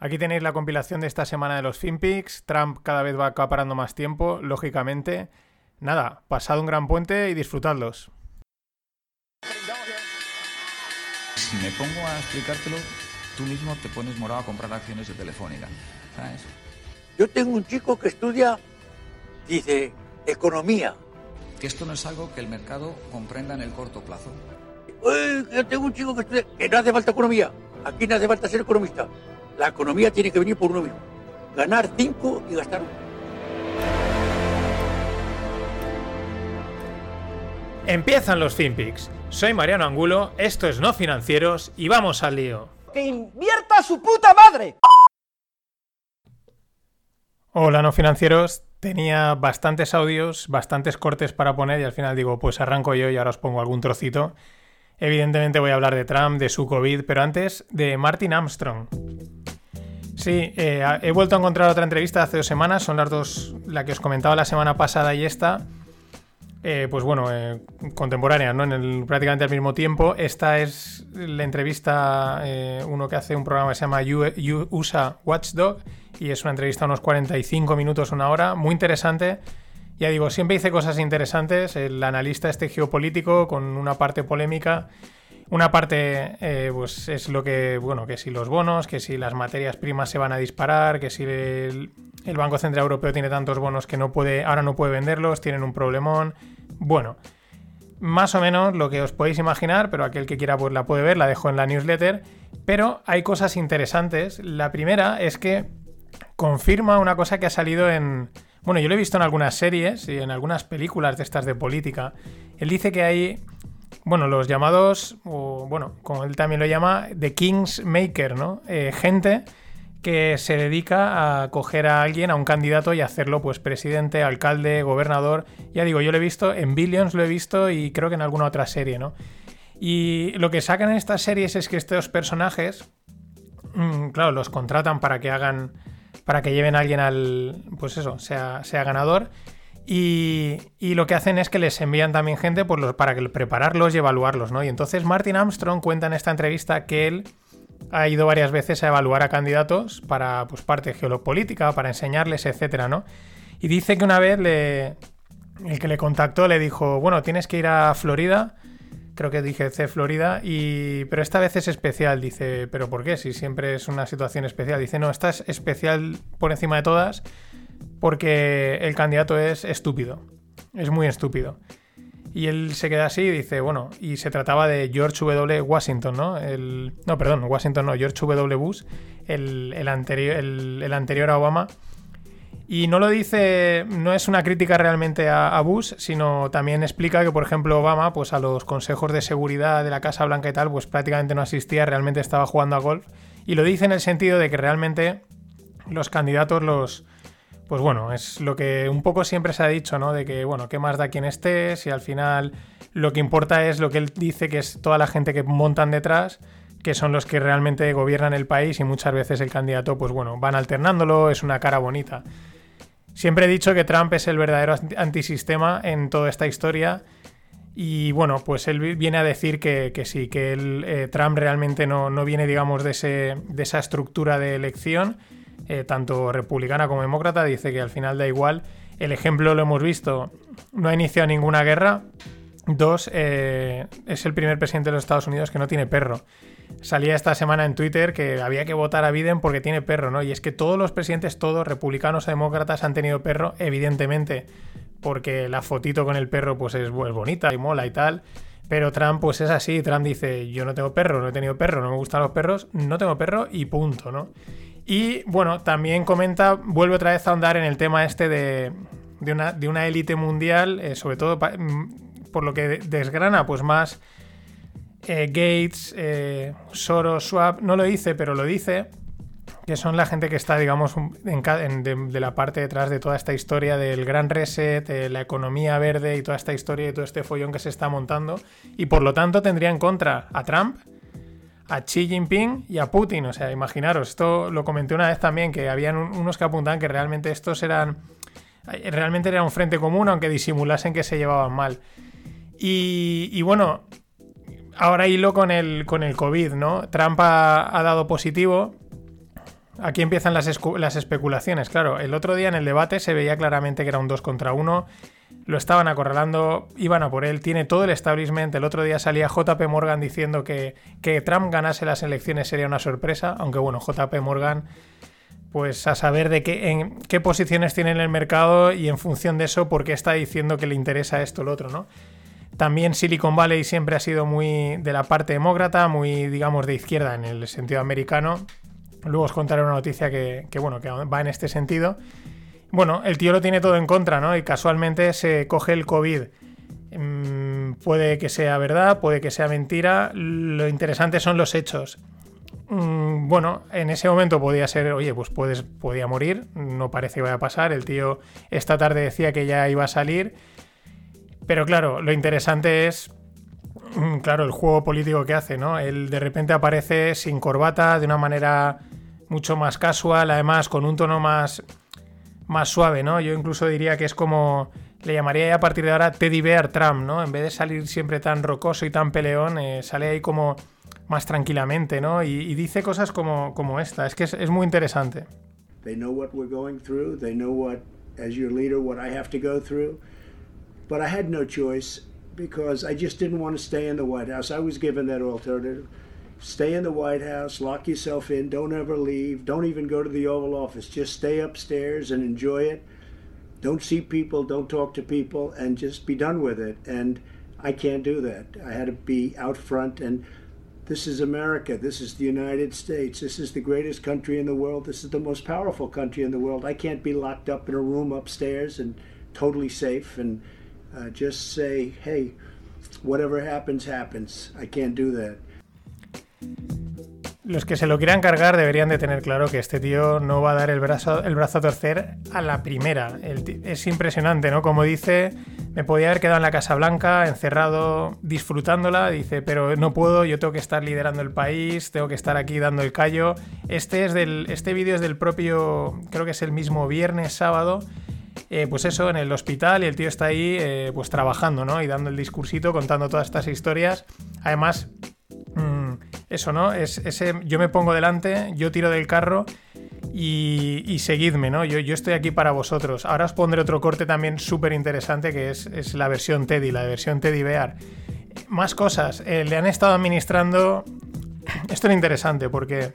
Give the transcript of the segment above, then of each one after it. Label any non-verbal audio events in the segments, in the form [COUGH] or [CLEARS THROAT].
Aquí tenéis la compilación de esta semana de los FinPix. Trump cada vez va acaparando más tiempo, lógicamente. Nada, pasad un gran puente y disfrutadlos. Si me pongo a explicártelo, tú mismo te pones morado a comprar acciones de Telefónica, ¿sabes? Yo tengo un chico que estudia, dice, economía. Que esto no es algo que el mercado comprenda en el corto plazo. Uy, yo tengo un chico que estudia, que no hace falta economía. Aquí no hace falta ser economista. La economía tiene que venir por uno mismo. Ganar cinco y gastar uno. Empiezan los FinPix. Soy Mariano Angulo, esto es No Financieros y vamos al lío. ¡Que invierta su puta madre! Hola No Financieros, tenía bastantes audios, bastantes cortes para poner y al final digo, pues arranco yo y ahora os pongo algún trocito. Evidentemente voy a hablar de Trump, de su COVID, pero antes de Martin Armstrong. Sí, eh, he vuelto a encontrar otra entrevista de hace dos semanas, son las dos, la que os comentaba la semana pasada y esta. Eh, pues bueno, eh, ¿no? En el, prácticamente al mismo tiempo. Esta es la entrevista, eh, uno que hace un programa que se llama USA Watchdog, y es una entrevista unos 45 minutos, una hora, muy interesante. Ya digo, siempre hice cosas interesantes. El analista este geopolítico con una parte polémica. Una parte, eh, pues es lo que, bueno, que si los bonos, que si las materias primas se van a disparar, que si el, Banco Central Europeo tiene tantos bonos que no puede, ahora no puede venderlos, tienen un problemón. Bueno, más o menos lo que os podéis imaginar, pero aquel que quiera pues la puede ver, la dejo en la newsletter. Pero hay cosas interesantes. La primera es que confirma una cosa que ha salido en... Bueno, yo lo he visto en algunas series y en algunas películas de estas de política. Él dice que hay, bueno, los llamados, o bueno, como él también lo llama, The King's Maker, ¿no? Eh, gente que se dedica a coger a alguien, a un candidato y hacerlo pues presidente, alcalde, gobernador. Ya digo, yo lo he visto, en Billions lo he visto y creo que en alguna otra serie, ¿no? Y lo que sacan en estas series es que estos personajes, mm, claro, los contratan para que hagan, para que lleven a alguien al, pues eso, sea, sea ganador. Y, y lo que hacen es que les envían también gente pues, para que prepararlos y evaluarlos, ¿no? Y entonces Martin Armstrong cuenta en esta entrevista que él ha ido varias veces a evaluar a candidatos para pues, parte geopolítica, para enseñarles, etcétera, ¿no? Y dice que una vez le, el que le contactó le dijo, bueno, tienes que ir a Florida, creo que dije C Florida, y, pero esta vez es especial, dice, pero ¿por qué? Si siempre es una situación especial. Dice, no, esta es especial por encima de todas porque el candidato es estúpido, es muy estúpido. Y él se queda así y dice, bueno, y se trataba de George W. Washington, ¿no? No, perdón, Washington no, George W. Bush, el, anterior, el anterior a Obama. Y no lo dice, no es una crítica realmente a, a Bush, sino también explica que, por ejemplo, Obama, pues a los consejos de seguridad de la Casa Blanca y tal, pues prácticamente no asistía, realmente estaba jugando a golf. Y lo dice en el sentido de que realmente los candidatos los, pues bueno, es lo que un poco siempre se ha dicho, ¿no? De que, bueno, ¿qué más da quien esté? Si al final lo que importa es lo que él dice, que es toda la gente que montan detrás, que son los que realmente gobiernan el país y muchas veces el candidato, pues bueno, van alternándolo, es una cara bonita. Siempre he dicho que Trump es el verdadero antisistema en toda esta historia. Y bueno, pues él viene a decir que, sí, que él, eh, Trump realmente no, no viene, digamos, de, ese, de esa estructura de elección eh, tanto republicana como demócrata, dice que al final da igual. El ejemplo lo hemos visto, no ha iniciado ninguna guerra. Dos, eh, es el primer presidente de los Estados Unidos que no tiene perro. Salía esta semana en Twitter que había que votar a Biden porque tiene perro, ¿no? Y es que todos los presidentes, todos, republicanos o demócratas, han tenido perro, evidentemente, porque la fotito con el perro pues es, es bonita y mola y tal. Pero Trump pues es así, Trump dice, yo no tengo perro, no he tenido perro, no me gustan los perros, no tengo perro y punto, ¿no? Y bueno, también comenta, vuelve otra vez a ahondar en el tema este de, una, élite mundial, eh, sobre todo mm, por lo que desgrana, pues más eh, Gates, eh, Soros, Schwab, no lo dice, pero lo dice, que son la gente que está, digamos, en de, la parte detrás de toda esta historia del gran reset, de la economía verde y toda esta historia y todo este follón que se está montando. Y por lo tanto tendría en contra a Trump, a Xi Jinping y a Putin. O sea, imaginaros, esto lo comenté una vez también, que habían un- unos que apuntaban que realmente estos eran. Realmente era un frente común, aunque disimulasen que se llevaban mal. Y, bueno, ahora hilo con el, con el COVID, ¿no? Trump ha, ha dado positivo. aquí empiezan las, las, especulaciones. Claro, el otro día en el debate se veía claramente que era un 2 contra 1. Lo estaban acorralando, iban a por él. Tiene todo el establishment. El otro día salía JP Morgan diciendo que, que Trump ganase las elecciones sería una sorpresa. Aunque bueno, JP Morgan, pues a saber de qué, en qué posiciones tiene en el mercado y en función de eso, por qué está diciendo que le interesa esto o lo otro, ¿no? También Silicon Valley siempre ha sido muy de la parte demócrata, muy, digamos, de izquierda en el sentido americano. Luego os contaré una noticia que, bueno, que va en este sentido. Bueno, el tío lo tiene todo en contra, ¿no? Y casualmente se coge el COVID. Mm, puede que sea verdad, puede que sea mentira. Lo interesante son los hechos. Mm, bueno, en ese momento podía ser, oye, pues puedes, podía morir. No parece que vaya a pasar. El tío esta tarde decía que ya iba a salir pero claro, lo interesante es, mm, claro, el juego político que hace, ¿no? Él de repente aparece sin corbata, de una manera mucho más casual, además con un tono más, más suave, ¿no? Yo incluso diría que es como, le llamaría a partir de ahora Teddy Bear Trump, ¿no? En vez de salir siempre tan rocoso y tan peleón, eh, sale ahí como más tranquilamente, ¿no? Y, dice cosas como, como esta, es que es, es muy interesante. They know what we're going through, they know what, as your leader, what I have to go through. But I had no choice because I just didn't want to stay in the White House. I was given that alternative. Stay in the White House, lock yourself in, don't ever leave, don't even go to the Oval Office. Just stay upstairs and enjoy it. Don't see people, don't talk to people, and just be done with it. And I can't do that. I had to be out front and this is America. This is the United States. This is the greatest country in the world. This is the most powerful country in the world. I can't be locked up in a room upstairs and totally safe and Uh, just say, hey, whatever happens, happens. I can't do that. Los que se lo quieran cargar deberían de tener claro que este tío no va a dar el brazo, el brazo a torcer a la primera. es impresionante, ¿no? Como dice, me podía haber quedado en la Casa Blanca, encerrado, disfrutándola. Dice, pero no puedo, yo tengo que estar liderando el país, tengo que estar aquí dando el callo. Este, es del, este vídeo es del propio, creo que es el mismo viernes, sábado eh, pues eso, en el hospital y el tío está ahí eh, pues trabajando, ¿no? Y dando el discursito, contando todas estas historias. Además, eso, ¿no? Es, ese, yo me pongo delante, yo tiro del carro y, seguidme, ¿no? Yo, yo, estoy aquí para vosotros. Ahora os pondré otro corte también súper interesante que es, la versión Teddy, la versión Teddy Bear. Más cosas. Eh, le han estado administrando... [CLEARS THROAT] Esto es interesante porque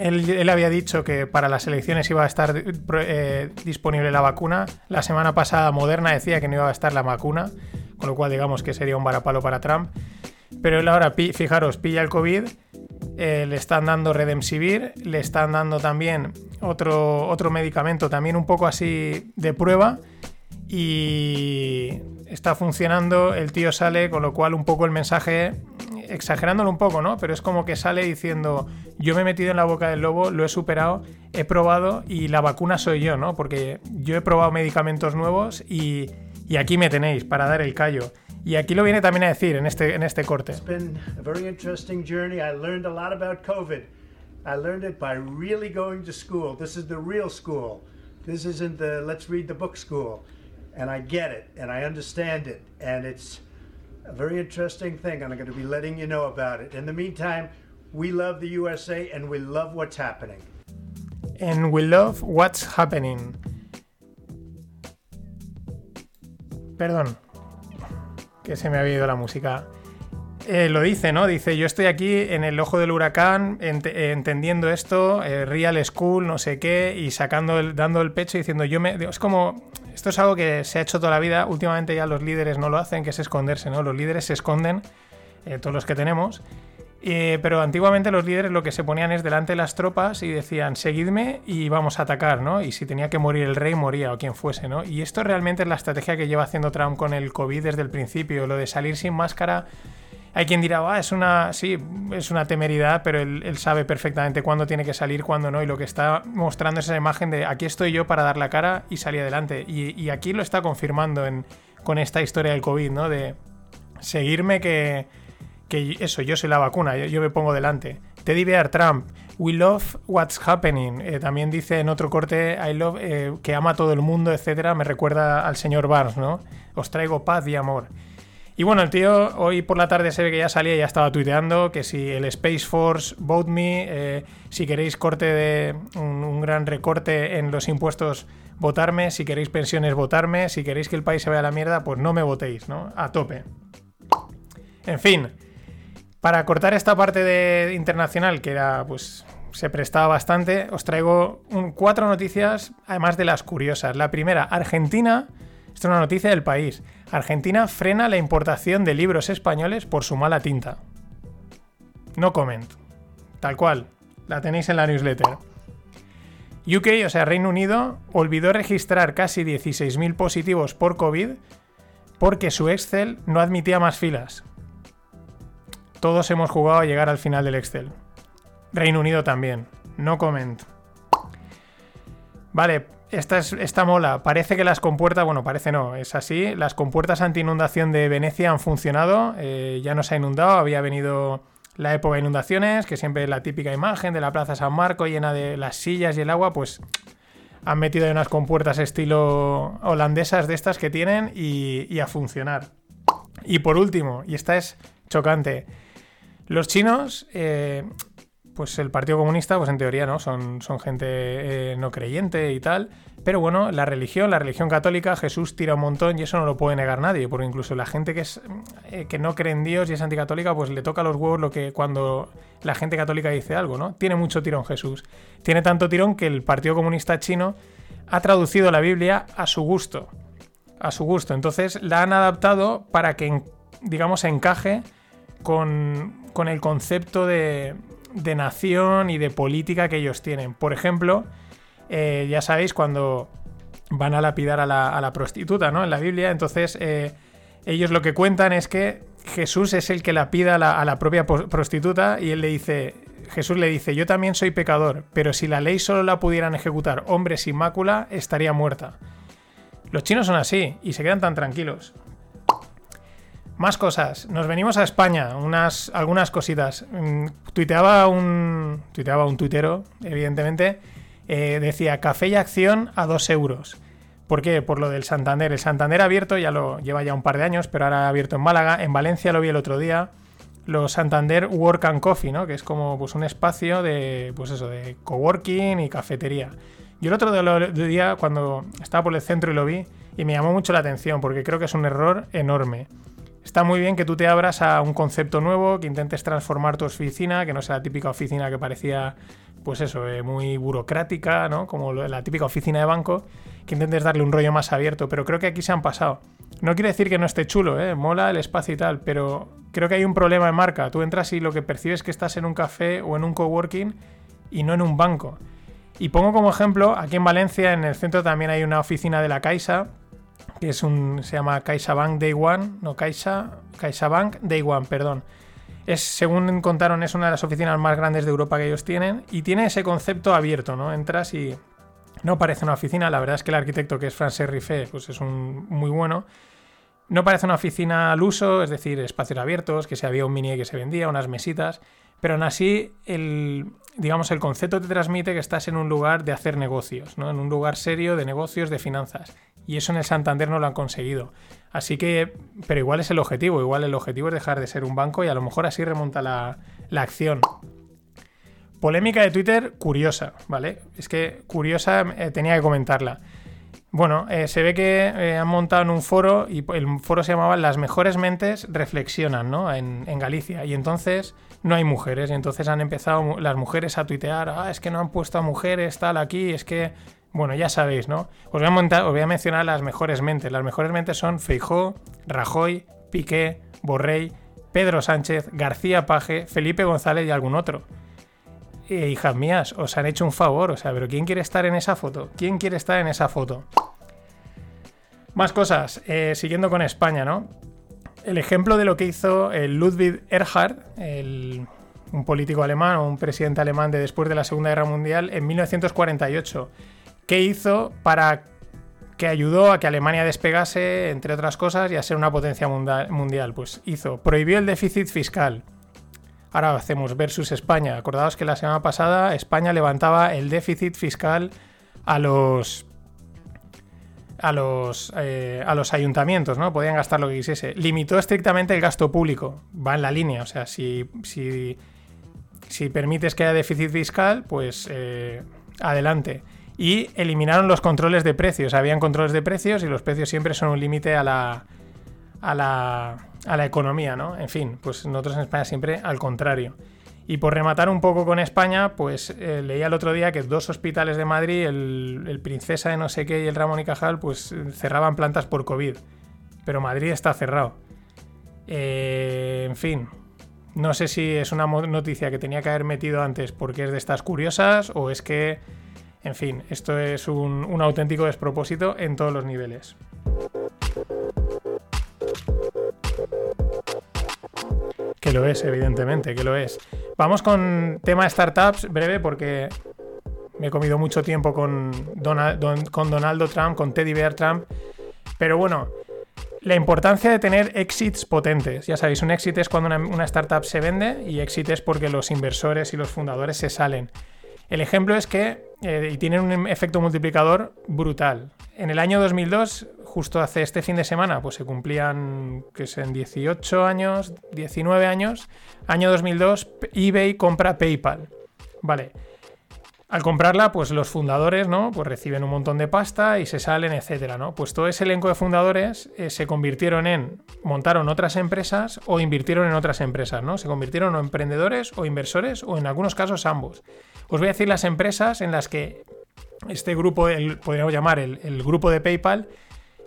él, había dicho que para las elecciones iba a estar eh, disponible la vacuna. La semana pasada Moderna decía que no iba a estar la vacuna, con lo cual digamos que sería un varapalo para Trump. Pero él ahora, fijaros, pilla el COVID, eh, le están dando Redemsivir, le están dando también otro, otro medicamento, también un poco así de prueba, y está funcionando, el tío sale, con lo cual un poco el mensaje exagerándolo un poco, ¿no? Pero es como que sale diciendo, yo me he metido en la boca del lobo, lo he superado, he probado y la vacuna soy yo, ¿no? Porque yo he probado medicamentos nuevos y, y aquí me tenéis para dar el callo. Y aquí lo viene también a decir en este, en este corte. It's been a very interesting journey. I learned a lot about COVID. I learned it by really going to school. This is the real school. This isn't the let's read the book school. And I get it and I understand it. And it's a very interesting thing, and I'm going to be letting you know about it. In the meantime, we love the USA and we love what's happening. And we love what's happening. Perdón, que se me ha ido la música. Eh, lo dice, ¿no? Dice, yo estoy aquí en el ojo del huracán, ent entendiendo esto, eh, real school, no sé qué, y sacando el, dando el pecho y diciendo, yo me... Es como, esto es algo que se ha hecho toda la vida, últimamente ya los líderes no lo hacen, que es esconderse, ¿no? Los líderes se esconden, eh, todos los que tenemos, pero antiguamente los líderes lo que se ponían es delante de las tropas y decían, seguidme y vamos a atacar, ¿no? Y si tenía que morir el rey, moría o quien fuese, ¿no? Y esto realmente es la estrategia que lleva haciendo Trump con el COVID desde el principio, lo de salir sin máscara hay quien dirá, ah, es una, sí, es una temeridad, pero él, sabe perfectamente cuándo tiene que salir, cuándo no, y lo que está mostrando es esa imagen de aquí estoy yo para dar la cara y salir adelante. Y, aquí lo está confirmando con esta historia del COVID, ¿no? De seguirme que, que eso, yo soy la vacuna, yo, me pongo delante. Teddy Bear Trump, we love what's happening. Eh, también dice en otro corte, I love, eh, que ama a todo el mundo, etcétera. Me recuerda al señor Barnes, ¿no? Os traigo paz y amor. Y bueno, el tío hoy por la tarde se ve que ya salía y ya estaba tuiteando que si el Space Force vote me, eh, si queréis corte de un, un, gran recorte en los impuestos, votarme, si queréis pensiones, votarme, si queréis que el país se vaya a la mierda, pues no me votéis, ¿no? A tope. En fin, para cortar esta parte de internacional que era, pues, se prestaba bastante, os traigo cuatro noticias, además de las curiosas. La primera, Argentina, esto es una noticia del país. Argentina frena la importación de libros españoles por su mala tinta. No comment. Tal cual. La tenéis en la newsletter. UK, o sea, Reino Unido, olvidó registrar casi 16.000 positivos por COVID porque su Excel no admitía más filas. Todos hemos jugado a llegar al final del Excel. Reino Unido también. No comment. Vale, esta, es, esta mola. Parece que las compuertas, bueno, parece no, es así. Las compuertas anti-inundación de Venecia han funcionado. Eh, ya no se ha inundado, había venido la época de inundaciones, que siempre la típica imagen de la Plaza San Marco llena de las sillas y el agua, pues han metido ahí unas compuertas estilo holandesas de estas que tienen y a funcionar. Y por último, y esta es chocante, los chinos eh, pues el Partido Comunista, pues en teoría, ¿no? Son, son gente eh, no creyente y tal. Pero bueno, la religión, la religión católica, Jesús tira un montón y eso no lo puede negar nadie, porque incluso la gente que es eh, que no cree en Dios y es anticatólica, pues le toca los huevos lo que cuando la gente católica dice algo, ¿no? Tiene mucho tirón Jesús. Tiene tanto tirón que el Partido Comunista chino ha traducido la Biblia a su gusto. A su gusto. Entonces la han adaptado para que, digamos, encaje con, con el concepto de, nación y de política que ellos tienen. Por ejemplo, eh, ya sabéis, cuando van a lapidar a la, a la prostituta, ¿no? En la Biblia, entonces eh, ellos lo que cuentan es que Jesús es el que lapida a la, a la propia prostituta y él le dice, Jesús le dice, yo también soy pecador, pero si la ley solo la pudieran ejecutar hombres sin mácula, estaría muerta. Los chinos son así y se quedan tan tranquilos. Más cosas. Nos venimos a España. Unas, algunas cositas. Mm, tuiteaba un. Tuiteaba un tuitero, evidentemente. Eh, decía café y acción a 2 euros. ¿Por qué? Por lo del Santander. El Santander abierto ya lo lleva ya un par de años, pero ahora abierto en Málaga. En Valencia lo vi el otro día. Los Santander Work and Coffee, ¿no? Que es como pues, un espacio de. Pues eso, de coworking y cafetería. Yo el otro día, cuando estaba por el centro y lo vi, y me llamó mucho la atención, porque creo que es un error enorme. Está muy bien que tú te abras a un concepto nuevo, que intentes transformar tu oficina, que no sea la típica oficina que parecía, pues eso, eh, muy burocrática, ¿no? Como la típica oficina de banco, que intentes darle un rollo más abierto, pero creo que aquí se han pasado. No quiere decir que no esté chulo, ¿eh? Mola el espacio y tal, pero creo que hay un problema de marca. Tú entras y lo que percibes es que estás en un café o en un coworking y no en un banco. Y pongo como ejemplo, aquí en Valencia, en el centro también hay una oficina de la Caixa, que es un, se llama CaixaBank Day One, no Caixa, CaixaBank Day One, perdón. Es, según contaron, es una de las oficinas más grandes de Europa que ellos tienen y tiene ese concepto abierto, ¿no? Entras y no parece una oficina, la verdad es que el arquitecto que es Francesc Riffé, pues es un muy bueno. No parece una oficina al uso, es decir, espacios abiertos, que se había un mini que se vendía, unas mesitas, pero aún así el, digamos, el concepto te transmite que estás en un lugar de hacer negocios, ¿no? En un lugar serio de negocios, de finanzas y eso en el Santander no lo han conseguido. Así que, pero igual es el objetivo, igual el objetivo es dejar de ser un banco y a lo mejor así remonta la, acción. Polémica de Twitter curiosa, ¿vale? Es que curiosa eh, tenía que comentarla. Bueno, eh, se ve que eh, han montado en un foro y el foro se llamaba Las mejores mentes reflexionan, ¿no? En, en, Galicia. Y entonces no hay mujeres. Y entonces han empezado las mujeres a tuitear, ah, es que no han puesto a mujeres, tal, aquí, es que bueno, ya sabéis, ¿no? Os voy, a montar, os voy a mencionar las mejores mentes. Las mejores mentes son Feijó, Rajoy, Piqué, Borrell, Pedro Sánchez, García Paje, Felipe González y algún otro. Eh, hijas mías, os han hecho un favor, o sea, pero ¿quién quiere estar en esa foto? ¿Quién quiere estar en esa foto? Más cosas, eh, siguiendo con España, ¿no? El ejemplo de lo que hizo el Ludwig Erhard, un político alemán o un presidente alemán de después de la Segunda Guerra Mundial, en 1948 ¿Qué hizo para que ayudó a que Alemania despegase, entre otras cosas, y a ser una potencia mundial? Pues hizo, prohibió el déficit fiscal. Ahora hacemos versus España. Acordaos que la semana pasada España levantaba el déficit fiscal a los a los, eh, a los ayuntamientos, ¿no? Podían gastar lo que quisiese. Limitó estrictamente el gasto público. Va en la línea. O sea, si, si, si permites que haya déficit fiscal, pues eh, adelante. Y eliminaron los controles de precios. Habían controles de precios y los precios siempre son un límite a la, a la, a la economía, ¿no? En fin, pues nosotros en España siempre al contrario. Y por rematar un poco con España, pues eh, leía el otro día que dos hospitales de Madrid, el, Princesa de no sé qué y el Ramón y Cajal, pues cerraban plantas por COVID. Pero Madrid está cerrado. Eh, en fin, no sé si es una noticia que tenía que haber metido antes porque es de estas curiosas o es que, en fin, esto es un auténtico despropósito en todos los niveles. Que lo es, evidentemente, que lo es. Vamos con tema startups breve porque me he comido mucho tiempo con, con Donaldo Trump, con Teddy Bear Trump. Pero bueno, la importancia de tener exits potentes. Ya sabéis, un exit es cuando una, startup se vende y exit es porque los inversores y los fundadores se salen. El ejemplo es que eh, tienen un efecto multiplicador brutal. En el año 2002 justo hace este fin de semana, pues se cumplían, que es en 18 años, 19 años, año 2002, eBay compra PayPal. Vale. Al comprarla, pues los fundadores, ¿no? Pues reciben un montón de pasta y se salen, etcétera, ¿no? Pues todo ese elenco de fundadores eh, se convirtieron en, montaron otras empresas o invirtieron en otras empresas, ¿no? Se convirtieron en emprendedores o inversores o en algunos casos ambos. Os voy a decir las empresas en las que este grupo, el, podríamos llamar el grupo de PayPal,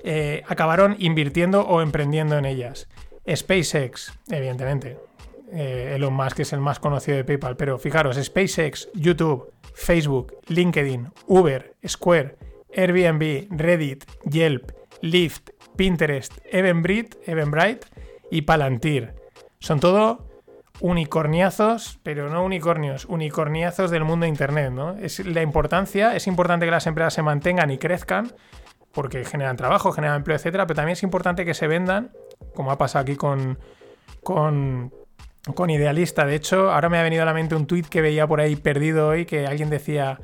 eh, acabaron invirtiendo o emprendiendo en ellas. SpaceX, evidentemente. Eh, Elon Musk es el más conocido de PayPal, pero fijaros, SpaceX, YouTube, Facebook, LinkedIn, Uber, Square, Airbnb, Reddit, Yelp, Lyft, Pinterest, Eventbrite, Eventbrite y Palantir. Son todo unicorniazos, pero no unicornios, unicorniazos del mundo de Internet, ¿no? Es la importancia, es importante que las empresas se mantengan y crezcan, porque generan trabajo, generan empleo, etcétera, pero también es importante que se vendan, como ha pasado aquí con, con, Idealista. De hecho, ahora me ha venido a la mente un tuit que veía por ahí perdido hoy, que alguien decía,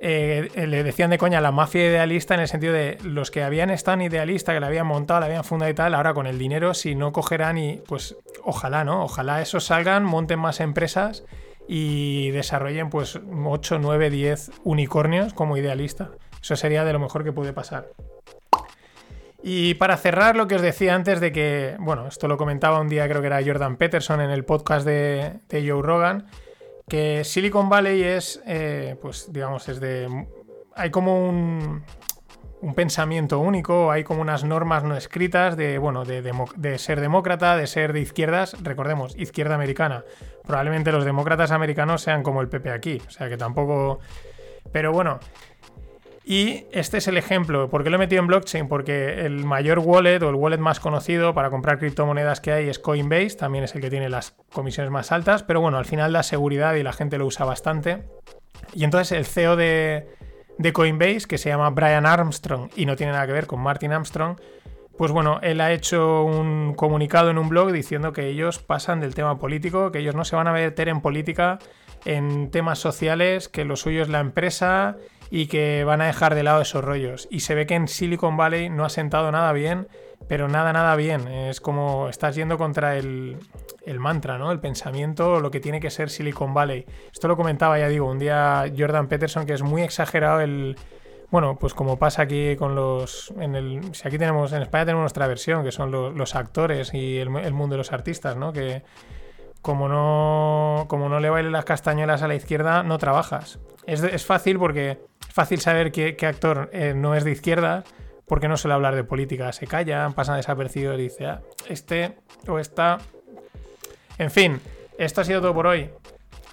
eh, le decían de coña la mafia idealista en el sentido de los que habían estado idealista, que la habían montado, la habían fundado y tal, ahora con el dinero, si no cogerán y pues ojalá, ¿no? Ojalá esos salgan, monten más empresas y desarrollen pues 8, 9, 10 unicornios como idealista. Eso sería de lo mejor que puede pasar. Y para cerrar lo que os decía antes de que, bueno, esto lo comentaba un día, creo que era Jordan Peterson en el podcast de, Joe Rogan, que Silicon Valley es, eh, pues digamos, es de... Hay como un, un pensamiento único, hay como unas normas no escritas de, bueno, de, de, ser demócrata, de ser de izquierdas, recordemos, izquierda americana. Probablemente los demócratas americanos sean como el PP aquí, o sea que tampoco... Pero bueno, y este es el ejemplo. ¿Por qué lo he metido en blockchain? Porque el mayor wallet o el wallet más conocido para comprar criptomonedas que hay es Coinbase, también es el que tiene las comisiones más altas, pero bueno, al final da seguridad y la gente lo usa bastante. Y entonces el CEO de, Coinbase, que se llama Brian Armstrong y no tiene nada que ver con Martin Armstrong, pues bueno, él ha hecho un comunicado en un blog diciendo que ellos pasan del tema político, que ellos no se van a meter en política, en temas sociales, que lo suyo es la empresa y que van a dejar de lado esos rollos. Y se ve que en Silicon Valley no ha sentado nada bien, pero nada, nada bien. Es como estás yendo contra el, mantra, ¿no? El pensamiento, lo que tiene que ser Silicon Valley. Esto lo comentaba, ya digo, un día Jordan Peterson, que es muy exagerado el... Bueno, pues como pasa aquí con los... En el, si aquí tenemos, en España tenemos nuestra versión, que son los, actores y el, mundo de los artistas, ¿no? Que como no, como no le bailen las castañuelas a la izquierda, no trabajas. Es, es fácil porque fácil saber qué, actor eh, no es de izquierda porque no suele hablar de política. Se callan, pasan desapercibidos y dice, ah, este o esta. En fin, esto ha sido todo por hoy.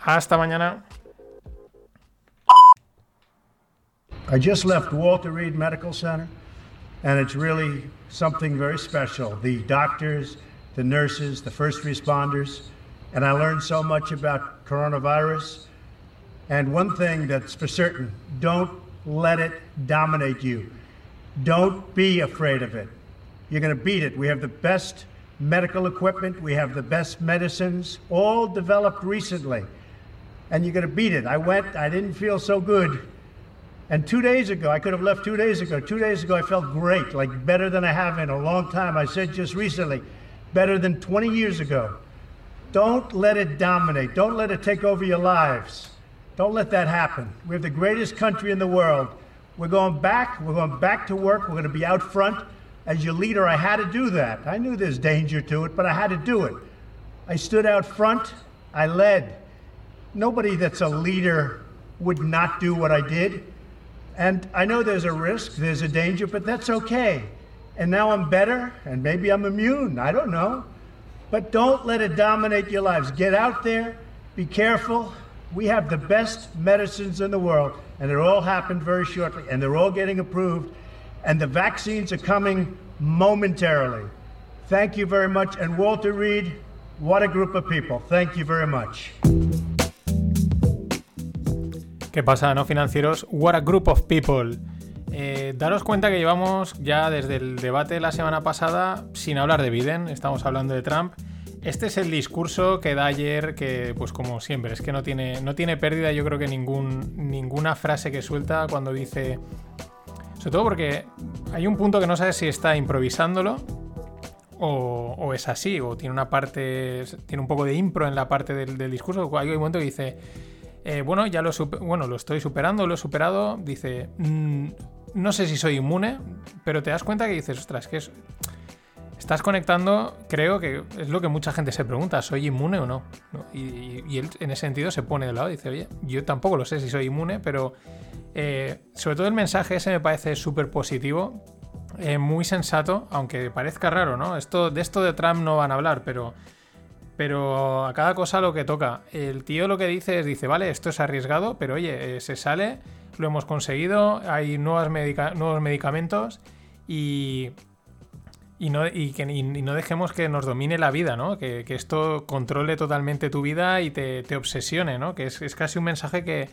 Hasta mañana. I just left Walter Reed Medical Center, and it's really something very special. The doctors, the nurses, the first responders, and I learned so much about coronavirus. And one thing that's for certain don't let it dominate you. Don't be afraid of it. You're going to beat it. We have the best medical equipment, we have the best medicines, all developed recently. And you're going to beat it. I went, I didn't feel so good. And two days ago, I could have left two days ago. Two days ago, I felt great, like better than I have in a long time. I said just recently, better than 20 years ago. Don't let it dominate. Don't let it take over your lives. Don't let that happen. We have the greatest country in the world. We're going back. We're going back to work. We're going to be out front. As your leader, I had to do that. I knew there's danger to it, but I had to do it. I stood out front. I led. Nobody that's a leader would not do what I did. And I know there's a risk, there's a danger, but that's okay. And now I'm better, and maybe I'm immune. I don't know. But don't let it dominate your lives. Get out there, be careful. We have the best medicines in the world, and it all happened very shortly, and they're all getting approved, and the vaccines are coming momentarily. Thank you very much. And Walter Reed, what a group of people. Thank you very much. ¿Qué pasa, no financieros? What a group of people. Eh, daros cuenta que llevamos ya desde el debate de la semana pasada sin hablar de Biden, estamos hablando de Trump. Este es el discurso que da ayer, que pues como siempre, es que no tiene, no tiene pérdida yo creo que ningún, ninguna frase que suelta cuando dice... Sobre todo porque hay un punto que no sabes si está improvisándolo o, es así, o tiene una parte, tiene un poco de impro en la parte del, discurso. Hay un momento que dice... Eh, bueno, ya lo, bueno, lo estoy superando, lo he superado. Dice, mmm, no sé si soy inmune, pero te das cuenta que dices, ostras, que es... Estás conectando, creo que es lo que mucha gente se pregunta, ¿soy inmune o no? Y, él en ese sentido se pone de lado y dice, oye, yo tampoco lo sé si soy inmune, pero eh, sobre todo el mensaje ese me parece súper positivo, eh, muy sensato, aunque parezca raro, ¿no? Esto, de esto de Trump no van a hablar, pero pero a cada cosa lo que toca. El tío lo que dice es, dice, vale, esto es arriesgado, pero oye, eh, se sale, lo hemos conseguido, hay nuevas medica nuevos medicamentos y, y, no, y, que, y, no dejemos que nos domine la vida, ¿no? Que, que esto controle totalmente tu vida y te, obsesione, ¿no? Que es, es, casi un mensaje que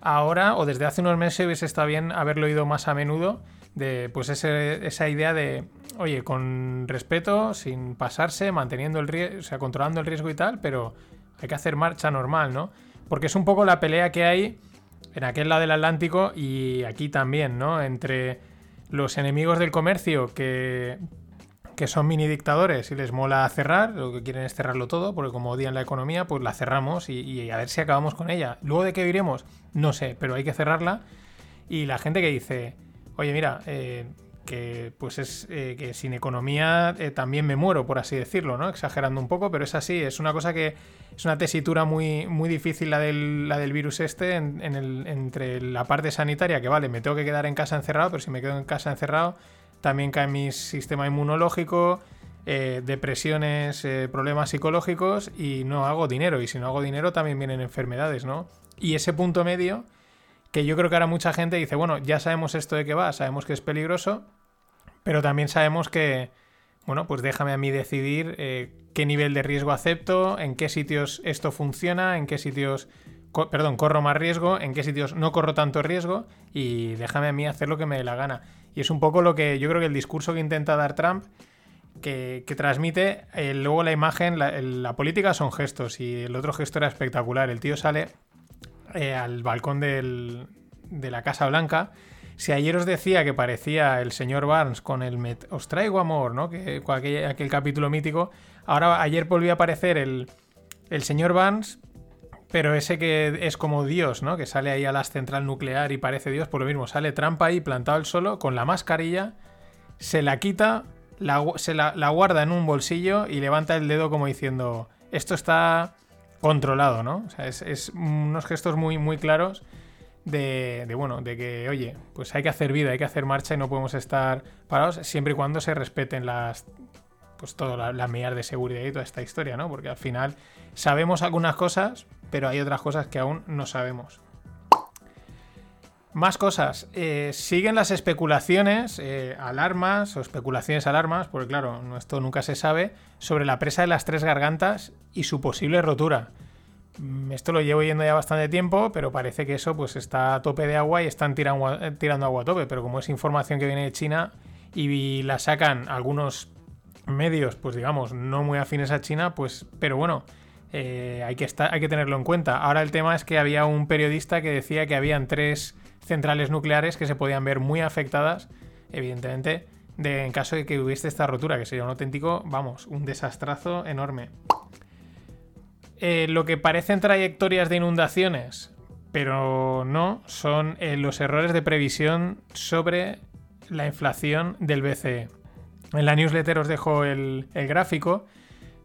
ahora o desde hace unos meses hubiese estado bien haberlo oído más a menudo de pues ese, esa idea de, oye, con respeto, sin pasarse, manteniendo el riesgo, o sea, controlando el riesgo y tal, pero hay que hacer marcha normal, ¿no? Porque es un poco la pelea que hay en aquel lado del Atlántico y aquí también, ¿no? Entre los enemigos del comercio que, que son mini dictadores y les mola cerrar, lo que quieren es cerrarlo todo, porque como odian la economía, pues la cerramos y, a ver si acabamos con ella. Luego de qué diremos, no sé, pero hay que cerrarla. Y la gente que dice, oye, mira, eh, que pues es eh, que sin economía eh, también me muero, por así decirlo, ¿no? Exagerando un poco, pero es así, es una cosa que es una tesitura muy, muy difícil la del, la del virus este en, el, entre la parte sanitaria, que vale, me tengo que quedar en casa encerrado, pero si me quedo en casa encerrado, también cae mi sistema inmunológico, eh, depresiones, problemas psicológicos y no hago dinero. Y si no hago dinero también vienen enfermedades, ¿no? Y ese punto medio que yo creo que ahora mucha gente dice, bueno, ya sabemos esto de qué va, sabemos que es peligroso, pero también sabemos que, bueno, pues déjame a mí decidir eh, qué nivel de riesgo acepto, en qué sitios esto funciona, en qué sitios, perdón, corro más riesgo, en qué sitios no corro tanto riesgo y déjame a mí hacer lo que me dé la gana. Y es un poco lo que yo creo que el discurso que intenta dar Trump, que, transmite, eh, luego la imagen, la política son gestos y el otro gesto era espectacular. El tío sale eh, al balcón de la Casa Blanca. Si ayer os decía que parecía el señor Barnes con el Met Os traigo amor, ¿no? Que, aquel, capítulo mítico. Ahora, ayer volvió a aparecer el, el señor Barnes, pero ese que es como Dios, ¿no? Que sale ahí a la central nuclear y parece Dios. Por lo mismo, sale Trump ahí plantado el solo con la mascarilla, se la quita, se la guarda en un bolsillo y levanta el dedo como diciendo: Esto está controlado, ¿no? O sea, es, es unos gestos muy, muy claros de, de, bueno, de que, oye, pues hay que hacer vida, hay que hacer marcha y no podemos estar parados siempre y cuando se respeten las, pues todas las la medidas de seguridad y toda esta historia, ¿no? Porque al final sabemos algunas cosas, pero hay otras cosas que aún no sabemos. Más cosas. Eh, siguen las especulaciones, eh, alarmas o especulaciones alarmas, porque claro, esto nunca se sabe, sobre la presa de las tres gargantas y su posible rotura. Mm, esto lo llevo yendo ya bastante tiempo, pero parece que eso pues está a tope de agua y están tirando, tirando agua a tope. Pero como es información que viene de China y la sacan algunos medios, pues digamos, no muy afines a China, pues, pero bueno, eh, hay, que hay que tenerlo en cuenta. Ahora el tema es que había un periodista que decía que habían tres centrales nucleares que se podían ver muy afectadas, evidentemente, de, en caso de que hubiese esta rotura, que sería un auténtico, vamos, un desastrazo enorme. Eh, lo que parecen trayectorias de inundaciones, pero no, son eh, los errores de previsión sobre la inflación del BCE. En la newsletter os dejo el, gráfico,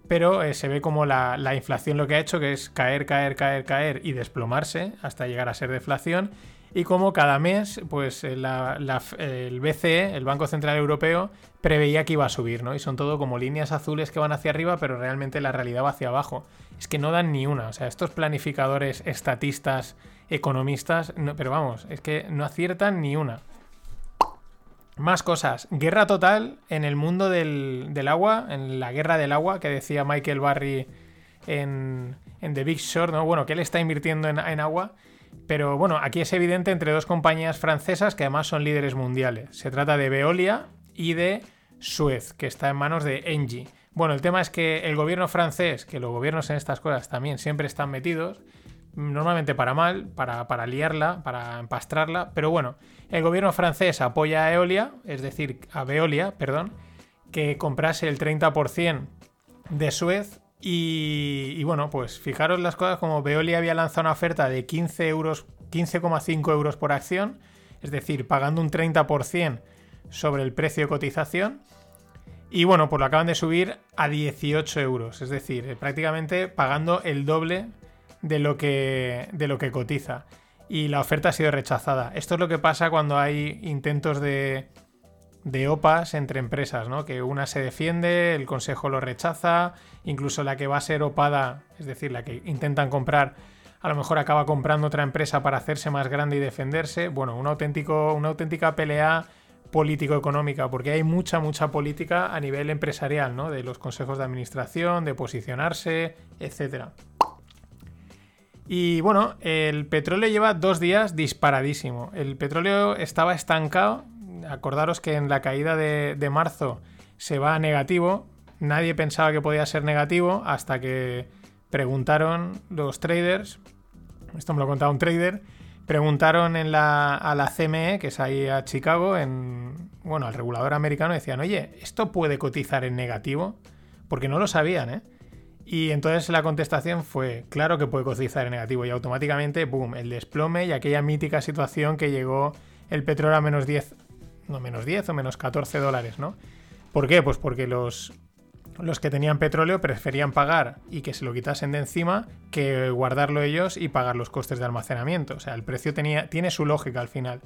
pero eh, se ve como la, la, inflación lo que ha hecho, que es caer, caer, caer, caer y desplomarse hasta llegar a ser deflación y como cada mes, pues eh, el BCE, el Banco Central Europeo, preveía que iba a subir, ¿no? Y son todo como líneas azules que van hacia arriba, pero realmente la realidad va hacia abajo. Es que no dan ni una. O sea, estos planificadores, estatistas, economistas, pero vamos, es que no aciertan ni una. Más cosas. Guerra total en el mundo del, agua, en la guerra del agua que decía Michael Barry en, The Big Short, ¿no? Bueno, que él está invirtiendo en, en agua pero bueno, aquí es evidente entre dos compañías francesas que además son líderes mundiales. Se trata de Veolia y de Suez, que está en manos de Engie. Bueno, el tema es que el gobierno francés, que los gobiernos en estas cosas también siempre están metidos, normalmente para mal, para, para liarla, para empastrarla, pero bueno, el gobierno francés apoya a Eolia, es decir, a Veolia, perdón, que comprase el 30% de Suez y, bueno, pues fijaros las cosas como Veolia había lanzado una oferta de 15 euros, 15,5 euros por acción, es decir, pagando un 30% sobre el precio de cotización. Y bueno, pues lo acaban de subir a 18 euros, es decir, eh, prácticamente pagando el doble de lo que, de lo que cotiza. Y la oferta ha sido rechazada. Esto es lo que pasa cuando hay intentos de, de OPAs entre empresas, ¿no? Que una se defiende, el consejo lo rechaza, incluso la que va a ser opada, es decir, la que intentan comprar, a lo mejor acaba comprando otra empresa para hacerse más grande y defenderse. Bueno, auténtico, una auténtica pelea político-económica, porque hay mucha, mucha política a nivel empresarial, ¿no? De los consejos de administración, de posicionarse, etc. Y bueno, el petróleo lleva dos días disparadísimo. El petróleo estaba estancado acordaros que en la caída de, marzo se va a negativo. Nadie pensaba que podía ser negativo hasta que preguntaron los traders, esto me lo contaba un trader, preguntaron en la, a la CME, que es ahí a Chicago, en, bueno, al regulador americano, decían, oye, ¿esto puede cotizar en negativo? Porque no lo sabían, ¿eh? Y entonces la contestación fue, claro que puede cotizar en negativo y automáticamente, boom, el desplome y aquella mítica situación que llegó el petróleo a menos 10 no menos 10 o menos 14 dólares, ¿no? ¿Por qué? Pues porque los, los que tenían petróleo preferían pagar y que se lo quitasen de encima que guardarlo ellos y pagar los costes de almacenamiento. O sea, el precio tenía, tiene su lógica al final.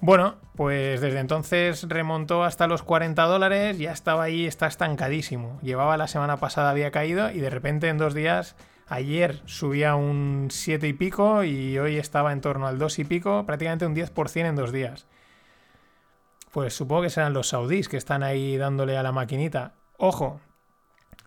Bueno, pues desde entonces remontó hasta los 40 dólares, ya estaba ahí, está estancadísimo. Llevaba la semana pasada, había caído y de repente en dos días, ayer subía un 7 y pico y hoy estaba en torno al 2 y pico, prácticamente un 10% en dos días. Pues supongo que serán los saudíes que están ahí dándole a la maquinita. Ojo,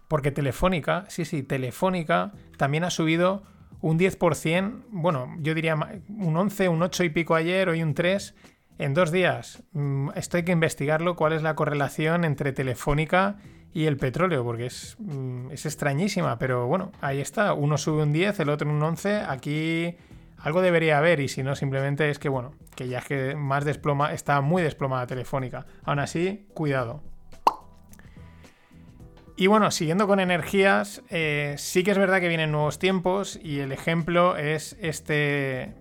porque Telefónica, sí, sí, Telefónica también ha subido un 10%, bueno, yo diría un 11, un 8 y pico ayer, hoy un 3, en dos días. Mm, esto hay que investigarlo, cuál es la correlación entre Telefónica y el petróleo, porque es, mm, es extrañísima, pero bueno, ahí está, uno sube un 10, el otro un 11, aquí algo debería haber y si no, simplemente es que, bueno, que ya es que más desploma, está muy desplomada Telefónica. Aún así, cuidado. Y bueno, siguiendo con energías, eh, sí que es verdad que vienen nuevos tiempos y el ejemplo es este,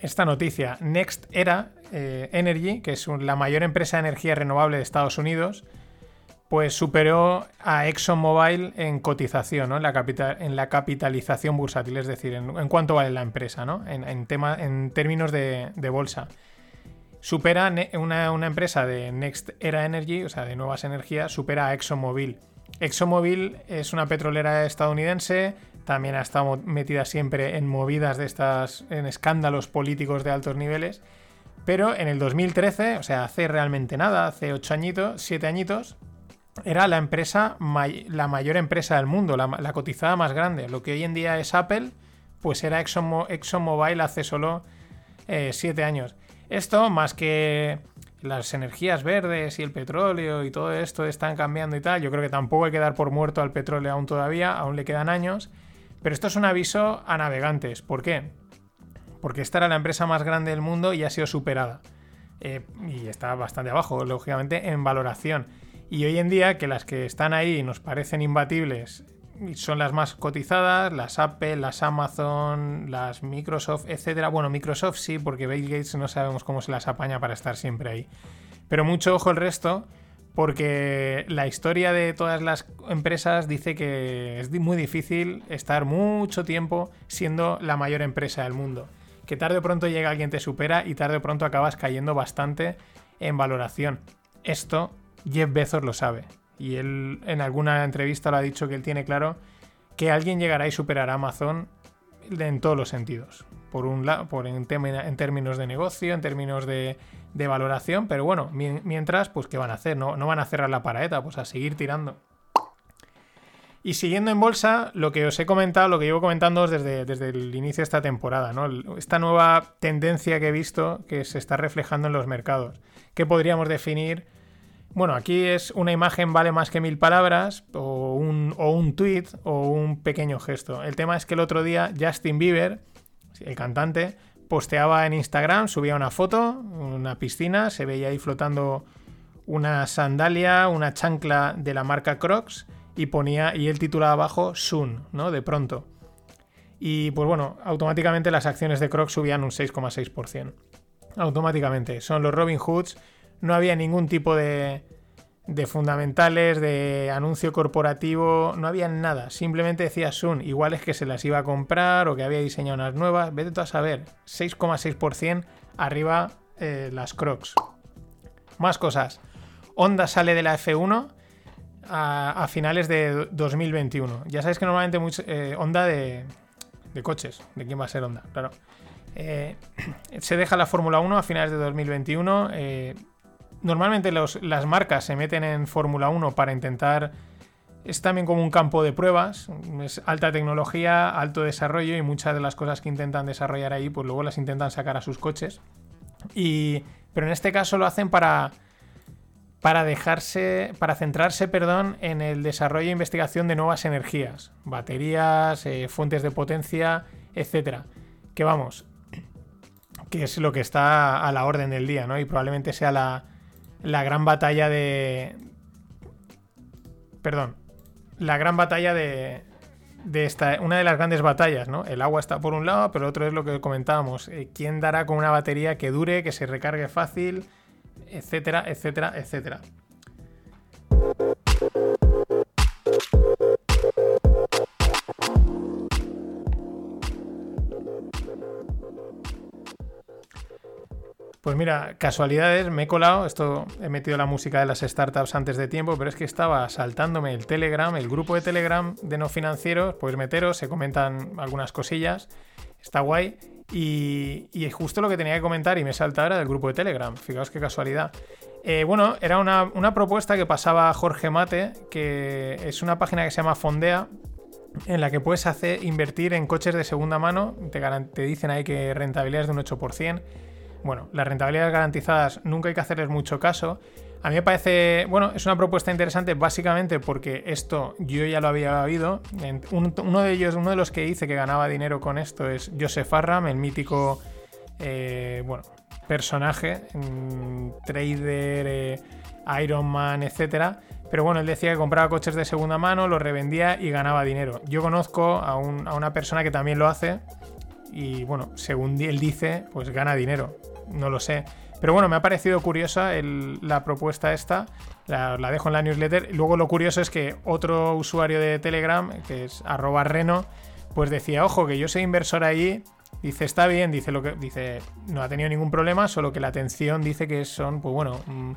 esta noticia. Next Era eh, Energy, que es la mayor empresa de energía renovable de Estados Unidos, pues superó a ExxonMobil en cotización, en, la en la capitalización bursátil, es decir, en, cuánto vale la empresa, ¿no? en, tema, en términos de, bolsa. Supera una, empresa de Next Era Energy, o sea, de nuevas energías, supera a ExxonMobil. ExxonMobil es una petrolera estadounidense, también ha estado metida siempre en movidas de estas, en escándalos políticos de altos niveles, pero en el 2013, o sea, hace realmente nada, hace 8 añitos, 7 añitos, era la empresa, la mayor empresa del mundo, la, cotizada más grande. Lo que hoy en día es Apple, pues era ExxonMobil hace solo 7 eh, años. Esto, más que las energías verdes y el petróleo y todo esto están cambiando y tal, yo creo que tampoco hay que dar por muerto al petróleo aún todavía, aún le quedan años. Pero esto es un aviso a navegantes. ¿Por qué? porque esta era la empresa más grande del mundo y ha sido superada. Eh, y está bastante abajo, lógicamente, en valoración. Y hoy en día, que las que están ahí nos parecen imbatibles, son las más cotizadas, las Apple, las Amazon, las Microsoft, etcétera. Bueno, Microsoft sí, porque Bill Gates no sabemos cómo se las apaña para estar siempre ahí. Pero mucho ojo el resto, porque la historia de todas las empresas dice que es muy difícil estar mucho tiempo siendo la mayor empresa del mundo. Que tarde o pronto llega alguien te supera y tarde o pronto acabas cayendo bastante en valoración. Esto Jeff Bezos lo sabe. Y él en alguna entrevista lo ha dicho que él tiene claro que alguien llegará y superará a Amazon en todos los sentidos. Por un lado, por en, términos de negocio, en términos de, valoración, pero bueno, mientras, pues, ¿qué van a hacer? No, no van a cerrar la paraeta, pues a seguir tirando. Y siguiendo en bolsa, lo que os he comentado, lo que llevo comentando desde, desde el inicio de esta temporada, ¿no? Esta nueva tendencia que he visto que se está reflejando en los mercados, que podríamos definir bueno, aquí es una imagen vale más que mil palabras, o un, o un tweet, o un pequeño gesto. El tema es que el otro día Justin Bieber, el cantante, posteaba en Instagram, subía una foto, una piscina, se veía ahí flotando una sandalia, una chancla de la marca Crocs, y ponía, y él titulaba abajo Soon, ¿no? De pronto. Y pues bueno, automáticamente las acciones de Crocs subían un 6,6%. Automáticamente. Son los Robin Hoods no había ningún tipo de, de fundamentales, de anuncio corporativo, no había nada. Simplemente decía Sun, igual es que se las iba a comprar o que había diseñado unas nuevas. Vete tú a saber, 6,6% arriba eh, las Crocs. Más cosas. Honda sale de la F1 a, finales de 2021. Ya sabéis que normalmente eh, Honda de, de, coches. ¿De quién va a ser Honda? Claro. Eh, [CLEARS THROAT] se deja la Fórmula 1 a finales de 2021 normalmente las marcas se meten en Fórmula 1 para intentar... Es también como un campo de pruebas, es alta tecnología, alto desarrollo y muchas de las cosas que intentan desarrollar ahí, pues luego las intentan sacar a sus coches. Y, pero en este caso lo hacen para, para dejarse, para centrarse, perdón, en el desarrollo e investigación de nuevas energías, baterías, eh, fuentes de potencia, etcétera. Que vamos, que es lo que está a la orden del día, ¿no? Y probablemente sea la, la gran batalla de... Perdón. La gran batalla de, de esta, una de las grandes batallas, ¿no? El agua está por un lado, pero otro es lo que comentábamos. Eh, ¿Quién dará con una batería que dure, que se recargue fácil, etcétera, etcétera, etcétera? Pues mira, casualidades, me he colado, esto he metido la música de las startups antes de tiempo, pero es que estaba saltándome el Telegram, el grupo de Telegram de no financieros, pues meteros, se comentan algunas cosillas, está guay. Y, es justo lo que tenía que comentar y me salta ahora del grupo de Telegram, fijaos qué casualidad. Eh, bueno, era una, propuesta que pasaba Jorge Mate, que es una página que se llama Fondea, en la que puedes hacer, invertir en coches de segunda mano, te, te dicen ahí que rentabilidad es de un 8%. Bueno, las rentabilidades garantizadas nunca hay que hacerles mucho caso. A mí me parece, bueno, es una propuesta interesante básicamente porque esto yo ya lo había oído. Uno de ellos, uno de los que dice que ganaba dinero con esto es Joseph Arram, el mítico, eh, bueno, personaje, mm, trader, eh, Iron Man, etcétera. Pero bueno, él decía que compraba coches de segunda mano, los revendía y ganaba dinero. Yo conozco a una persona que también lo hace y bueno, según él dice, pues gana dinero no lo sé. Pero bueno, me ha parecido curiosa la propuesta esta, la, dejo en la newsletter. Y luego lo curioso es que otro usuario de Telegram, que es arroba reno, pues decía, ojo, que yo soy inversor ahí. Dice, está bien, dice lo que. Dice, no ha tenido ningún problema, solo que la atención dice que son, pues bueno, mm,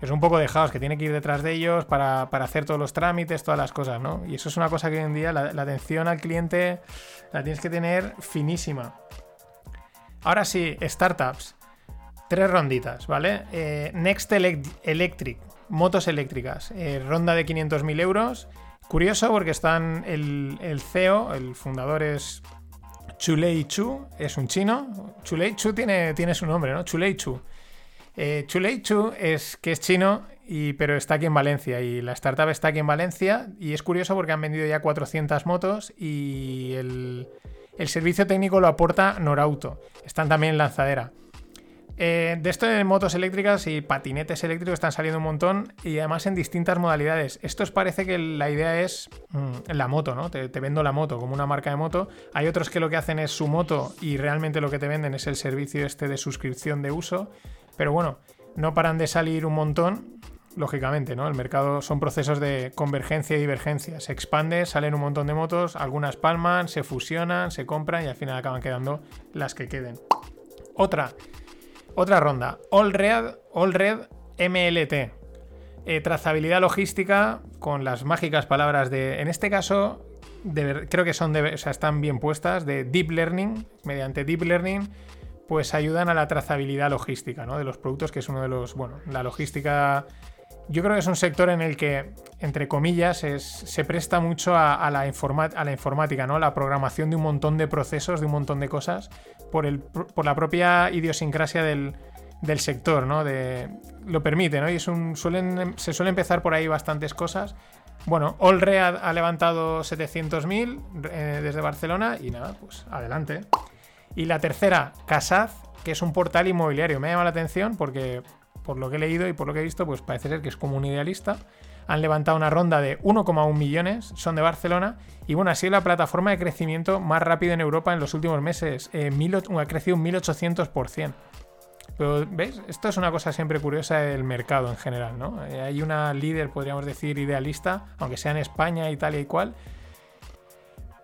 es un poco dejados, que tiene que ir detrás de ellos para, hacer todos los trámites, todas las cosas, ¿no? Y eso es una cosa que hoy en día la atención al cliente la tienes que tener finísima. Ahora sí, startups. Tres ronditas, ¿vale? Eh, Next Electric, motos eléctricas, eh, ronda de 500.000 euros. Curioso porque están el, CEO, el fundador es Chulei Chu, es un chino. Chulei Chu tiene, tiene su nombre, ¿no? Chulei Chu. Eh, Chulei Chu es que es chino, y, pero está aquí en Valencia y la startup está aquí en Valencia y es curioso porque han vendido ya 400 motos y el, El servicio técnico lo aporta Norauto. Están también en lanzadera. Eh, de esto de motos eléctricas y patinetes eléctricos están saliendo un montón y además en distintas modalidades. Esto parece que la idea es mm, la moto, ¿no? Te, te, vendo la moto como una marca de moto. Hay otros que lo que hacen es su moto y realmente lo que te venden es el servicio este de suscripción de uso. Pero bueno, no paran de salir un montón. Lógicamente, ¿no? El mercado son procesos de convergencia y divergencia. Se expande, salen un montón de motos, algunas palman, se fusionan, se compran y al final acaban quedando las que queden. Otra, otra ronda. All Red, MLT. Eh, trazabilidad logística con las mágicas palabras de. En este caso, creo que son o sea, están bien puestas, de Deep Learning. Mediante Deep Learning, pues ayudan a la trazabilidad logística ¿no? de los productos, que es uno de los. Bueno, la logística. Yo creo que es un sector en el que, entre comillas, se presta mucho a, a, la a, la informática, ¿no? La programación de un montón de procesos, de un montón de cosas, por, el, por la propia idiosincrasia del, del sector, ¿no? De, lo permite, ¿no? Y es un, suelen, se suele empezar por ahí bastantes cosas. Bueno, Olre ha, ha levantado 700.000 eh, desde Barcelona y nada, pues adelante. Y la tercera, Casaz, que es un portal inmobiliario. Me ha llamado la atención porque por lo que he leído y por lo que he visto, pues parece ser que es como un idealista. Han levantado una ronda de 1,1 millones, son de Barcelona, y bueno, ha sido la plataforma de crecimiento más rápido en Europa en los últimos meses. Eh, mil, ha crecido un 1800%. Pero, ¿veis? Esto es una cosa siempre curiosa del mercado en general, ¿no? Eh, hay una líder, podríamos decir, idealista, aunque sea en España, Italia y cual.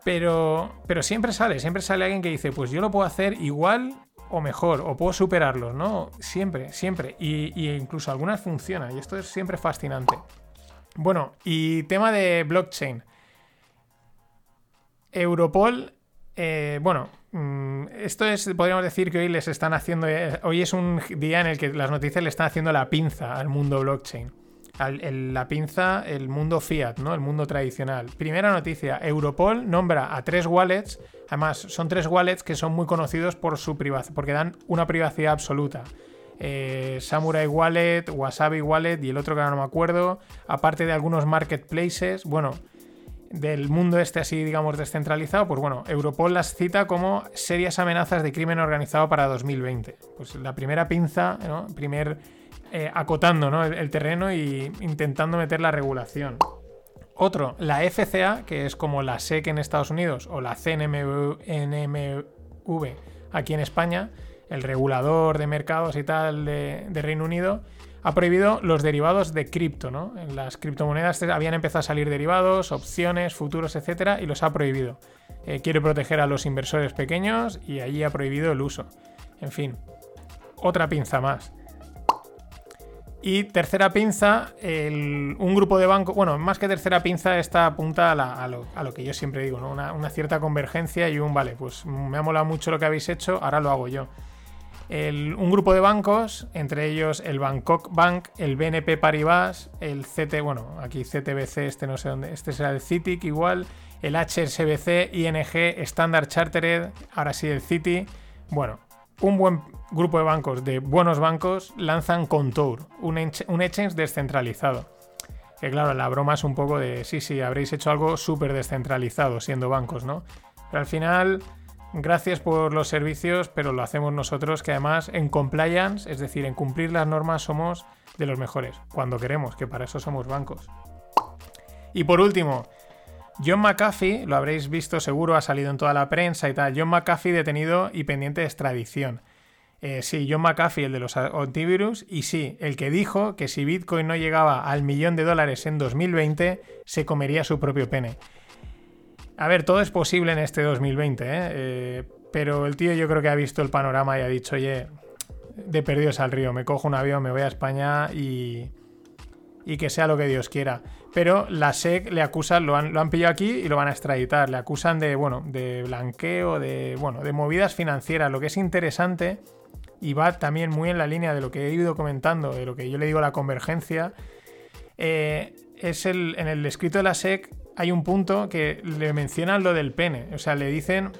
Pero, pero siempre sale, siempre sale alguien que dice, pues yo lo puedo hacer igual o mejor, o puedo superarlos, ¿no? Siempre, siempre. Y, incluso algunas funcionan, y esto es siempre fascinante. Bueno, y tema de blockchain. Europol, eh, bueno, mmm, esto es, podríamos decir que hoy les están haciendo, eh, hoy es un día en el que las noticias le están haciendo la pinza al mundo blockchain. La pinza, el mundo fiat, ¿no? El mundo tradicional. Primera noticia, Europol nombra a tres wallets, además son tres wallets que son muy conocidos por su privacidad, porque dan una privacidad absoluta. Eh, Samurai Wallet, Wasabi Wallet y el otro que ahora no me acuerdo, aparte de algunos marketplaces, bueno, del mundo este así, digamos, descentralizado, pues bueno, Europol las cita como serias amenazas de crimen organizado para 2020. Pues la primera pinza, ¿no? Primer eh, acotando el, el, terreno y intentando meter la regulación. Otro, la FCA, que es como la SEC en Estados Unidos o la CNMV aquí en España, el regulador de mercados y tal de, Reino Unido, ha prohibido los derivados de cripto, ¿no? En las criptomonedas habían empezado a salir derivados, opciones, futuros, etcétera, y los ha prohibido. Eh, quiere proteger a los inversores pequeños y allí ha prohibido el uso. En fin, otra pinza más. Y tercera pinza, un grupo de bancos, bueno, más que tercera pinza, esta apunta a lo, que yo siempre digo, ¿no? Una, una, cierta convergencia y un, vale, pues me ha molado mucho lo que habéis hecho, ahora lo hago yo. Un grupo de bancos, entre ellos el Bangkok Bank, el BNP Paribas, el CT, bueno, aquí CTBC, este no sé dónde, este será el CITIC igual, el HSBC, ING, Standard Chartered, ahora sí el Citi. Bueno, un buen grupo de bancos, de buenos bancos, lanzan Contour, un, un exchange descentralizado. Que claro, la broma es un poco de, sí, sí, habréis hecho algo súper descentralizado siendo bancos, ¿no? Pero al final gracias por los servicios, pero lo hacemos nosotros, que además en compliance, es decir, en cumplir las normas, somos de los mejores, cuando queremos, que para eso somos bancos. Y por último, John McAfee, lo habréis visto seguro, ha salido en toda la prensa y tal, John McAfee detenido y pendiente de extradición. Eh, sí, John McAfee, el de los antivirus, y sí, el que dijo que si Bitcoin no llegaba al millón de dólares en 2020, se comería su propio pene. A ver, todo es posible en este 2020, ¿eh? ¿eh? pero el tío yo creo que ha visto el panorama y ha dicho, oye, de perdidos al río, me cojo un avión, me voy a España y, y que sea lo que Dios quiera. Pero la SEC le acusan, lo han, lo han pillado aquí y lo van a extraditar. Le acusan de, bueno, de blanqueo, de, bueno, de movidas financieras. Lo que es interesante y va también muy en la línea de lo que he ido comentando, de lo que yo le digo la convergencia, eh, es el, en el escrito de la SEC hay un punto que le mencionan lo del pene. O sea, le dicen,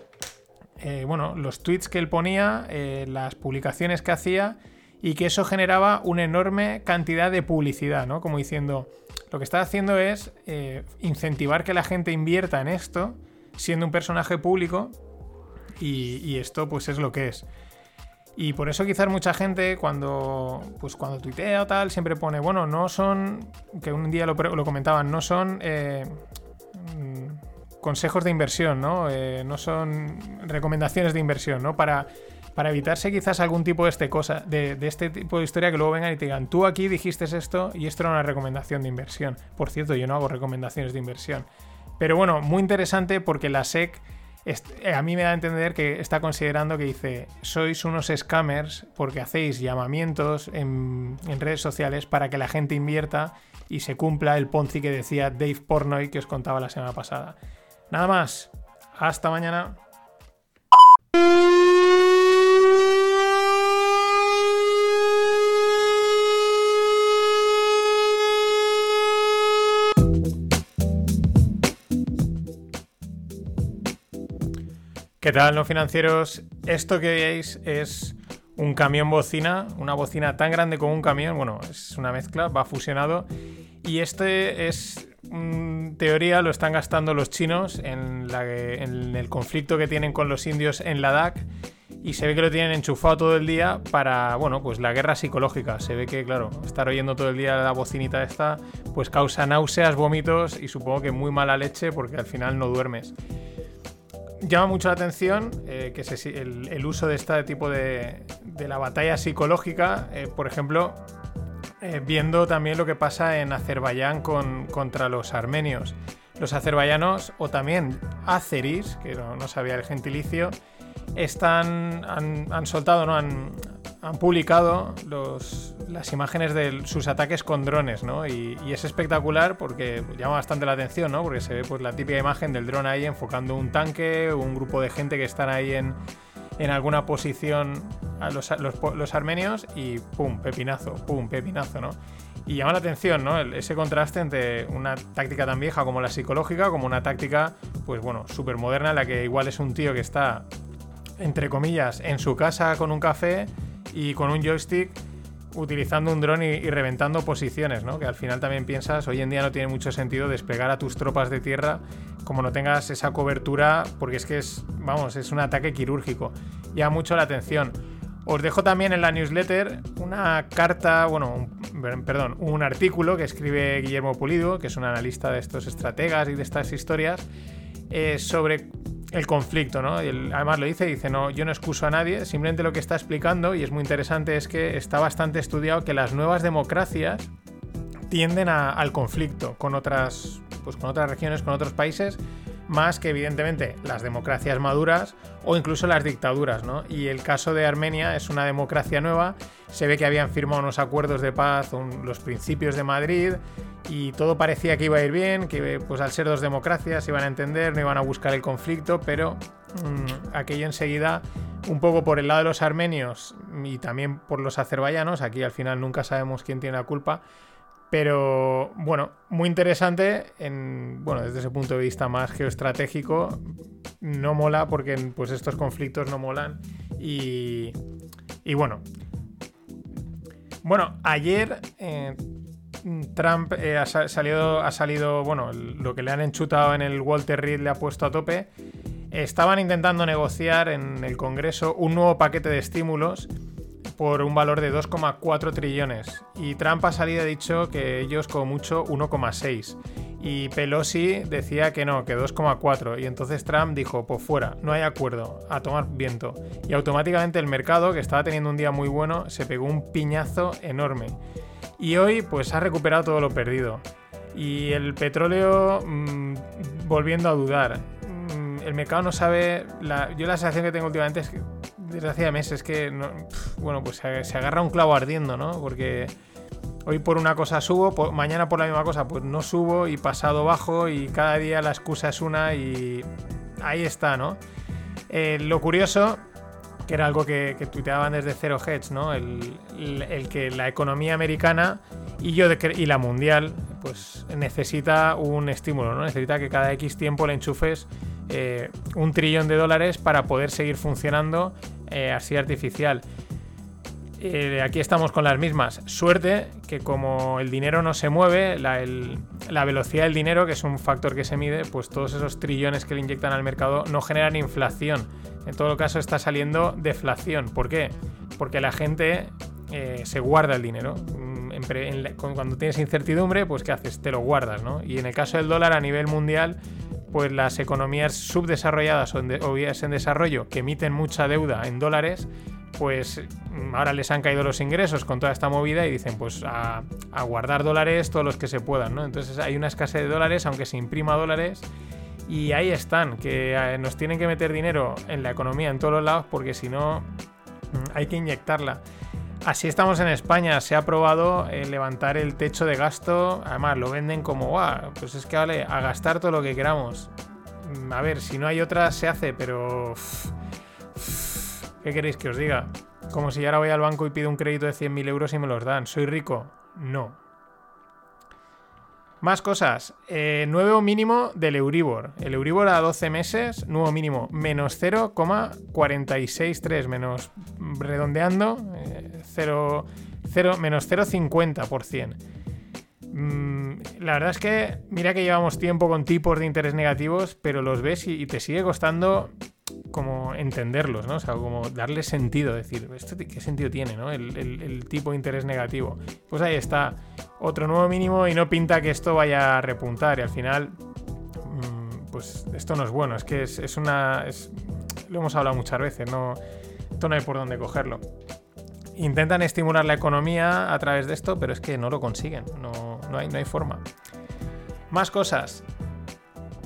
eh, bueno, los tweets que él ponía, eh, las publicaciones que hacía y que eso generaba una enorme cantidad de publicidad, ¿no? Como diciendo, lo que está haciendo es eh, incentivar que la gente invierta en esto, siendo un personaje público, Y, esto pues es lo que es. Y por eso quizás mucha gente cuando, pues cuando tuitea o tal, siempre pone, bueno, no son, que un día lo, comentaban, no son consejos de inversión, ¿no? Eh, no son recomendaciones de inversión, ¿no? Para, para evitarse quizás algún tipo de, este cosa, de, este tipo de historia que luego vengan y te digan, tú aquí dijiste esto y esto era una recomendación de inversión. Por cierto, yo no hago recomendaciones de inversión. Pero bueno, muy interesante porque la SEC eh, a mí me da a entender que está considerando que dice, sois unos scammers porque hacéis llamamientos en, en, redes sociales para que la gente invierta y se cumpla el Ponzi que decía Dave Pornoy que os contaba la semana pasada. Nada más, hasta mañana. ¿Qué tal, no financieros? Esto que veis es un camión bocina, una bocina tan grande como un camión, bueno, es una mezcla, va fusionado. Y este es, en teoría, lo están gastando los chinos en, la, el conflicto que tienen con los indios en Ladakh. Y se ve que lo tienen enchufado todo el día para, bueno, pues la guerra psicológica. Se ve que, claro, estar oyendo todo el día la bocinita esta, pues causa náuseas, vómitos y supongo que muy mala leche porque al final no duermes llama mucho la atención eh, que el, el, uso de este tipo de, de la batalla psicológica, eh, por ejemplo, eh, viendo también lo que pasa en Azerbaiyán con, contra los armenios. Los azerbaiyanos, o también azeris, que no, no sabía el gentilicio, están, han, han soltado, ¿no? Han, han publicado los, las imágenes de sus ataques con drones, ¿no? Y, es espectacular porque llama bastante la atención, ¿no? Porque se ve pues la típica imagen del dron ahí enfocando un tanque, un grupo de gente que están ahí en, en alguna posición a los, armenios y pum, pepinazo, pum, pepinazo, ¿no? Y llama la atención, ¿no? Ese contraste entre una táctica tan vieja como la psicológica, como una táctica, pues bueno, súper moderna, la que igual es un tío que está, entre comillas, en su casa con un café y con un joystick utilizando un dron y, y, reventando posiciones, ¿no? Que al final también piensas, hoy en día no tiene mucho sentido desplegar a tus tropas de tierra como no tengas esa cobertura, porque es que es, vamos, es un ataque quirúrgico. Llama mucho la atención. Os dejo también en la newsletter una carta, bueno, un, perdón, un artículo que escribe Guillermo Pulido, que es un analista de estos estrategas y de estas historias, eh, sobre el conflicto, ¿no? Y además lo dice, dice, no, yo no excuso a nadie, simplemente lo que está explicando, y es muy interesante, es que está bastante estudiado que las nuevas democracias tienden al conflicto con otras, pues con otras regiones, con otros países, más que evidentemente las democracias maduras o incluso las dictaduras, ¿no? Y el caso de Armenia es una democracia nueva, se ve que habían firmado unos acuerdos de paz, un, los principios de Madrid, y todo parecía que iba a ir bien, que pues al ser dos democracias iban a entender, no iban a buscar el conflicto, pero mmm, aquello enseguida, un poco por el lado de los armenios y también por los azerbaiyanos, aquí al final nunca sabemos quién tiene la culpa, pero bueno, muy interesante en, bueno, desde ese punto de vista más geoestratégico, no mola porque pues estos conflictos no molan y, y bueno. Bueno, ayer eh, Trump eh, ha salido, ha salido, bueno, lo que le han enchutado en el Walter Reed le ha puesto a tope. Estaban intentando negociar en el Congreso un nuevo paquete de estímulos por un valor de 2,4 trillones. Y Trump ha salido y ha dicho que ellos como mucho 1,6. Y Pelosi decía que no, que 2,4. Y entonces Trump dijo, pues fuera, no hay acuerdo, a tomar viento. Y automáticamente el mercado, que estaba teniendo un día muy bueno, se pegó un piñazo enorme. Y hoy pues ha recuperado todo lo perdido. Y el petróleo mmm, volviendo a dudar. Mmm, el mercado no sabe... Yo la sensación que tengo últimamente es que desde hace meses es que, bueno, pues se, agarra un clavo ardiendo, ¿no? Porque hoy por una cosa subo, mañana por la misma cosa pues no subo y pasado bajo y cada día la excusa es una y ahí está, ¿no? Eh, lo curioso, que era algo que, que tuiteaban desde Zero Hedge, ¿no? El, el, que la economía americana y, yo de, y la mundial pues necesita un estímulo, ¿no? Necesita que cada X tiempo le enchufes eh, un trillón de dólares para poder seguir funcionando eh, así artificial. Eh, aquí estamos con las mismas. Suerte que como el dinero no se mueve, la, la velocidad del dinero, que es un factor que se mide, pues todos esos trillones que le inyectan al mercado no generan inflación. En todo caso está saliendo deflación. ¿Por qué? Porque la gente eh, se guarda el dinero. Mm, cuando tienes incertidumbre, pues ¿qué haces? Te lo guardas, ¿no? Y en el caso del dólar a nivel mundial, pues las economías subdesarrolladas o en, de- en desarrollo que emiten mucha deuda en dólares, pues mm, ahora les han caído los ingresos con toda esta movida y dicen pues a, guardar dólares todos los que se puedan. Entonces hay una escasez de dólares, aunque se imprima dólares, y ahí están, que eh, nos tienen que meter dinero en la economía en todos los lados porque si no mm, hay que inyectarla. Así estamos en España, se ha aprobado eh, levantar el techo de gasto, además lo venden como, "Guau, pues es que vale, a gastar todo lo que queramos. Mm, A ver, si no hay otra se hace, pero... ¿Qué queréis que os diga? Como si ahora voy al banco y pido un crédito de 100.000 euros y me los dan. ¿Soy rico? No. Más cosas. Eh, nuevo mínimo del Euribor. El Euribor a 12 meses, nuevo mínimo, menos 0,463, menos redondeando, eh, 0, 0, menos 0,50%. Mm, la verdad es que, mira que llevamos tiempo con tipos de interés negativos, pero los ves y, y te sigue costando como entenderlos, ¿no? O sea, como darle sentido, decir, ¿esto qué sentido tiene, ¿no? El, tipo de interés negativo. Pues ahí está, otro nuevo mínimo y no pinta que esto vaya a repuntar y al final, mm, pues esto no es bueno, es que es, una... lo hemos hablado muchas veces, no, esto no hay por dónde cogerlo. Intentan estimular la economía a través de esto, pero es que no lo consiguen, no, no hay, no hay forma. Más cosas.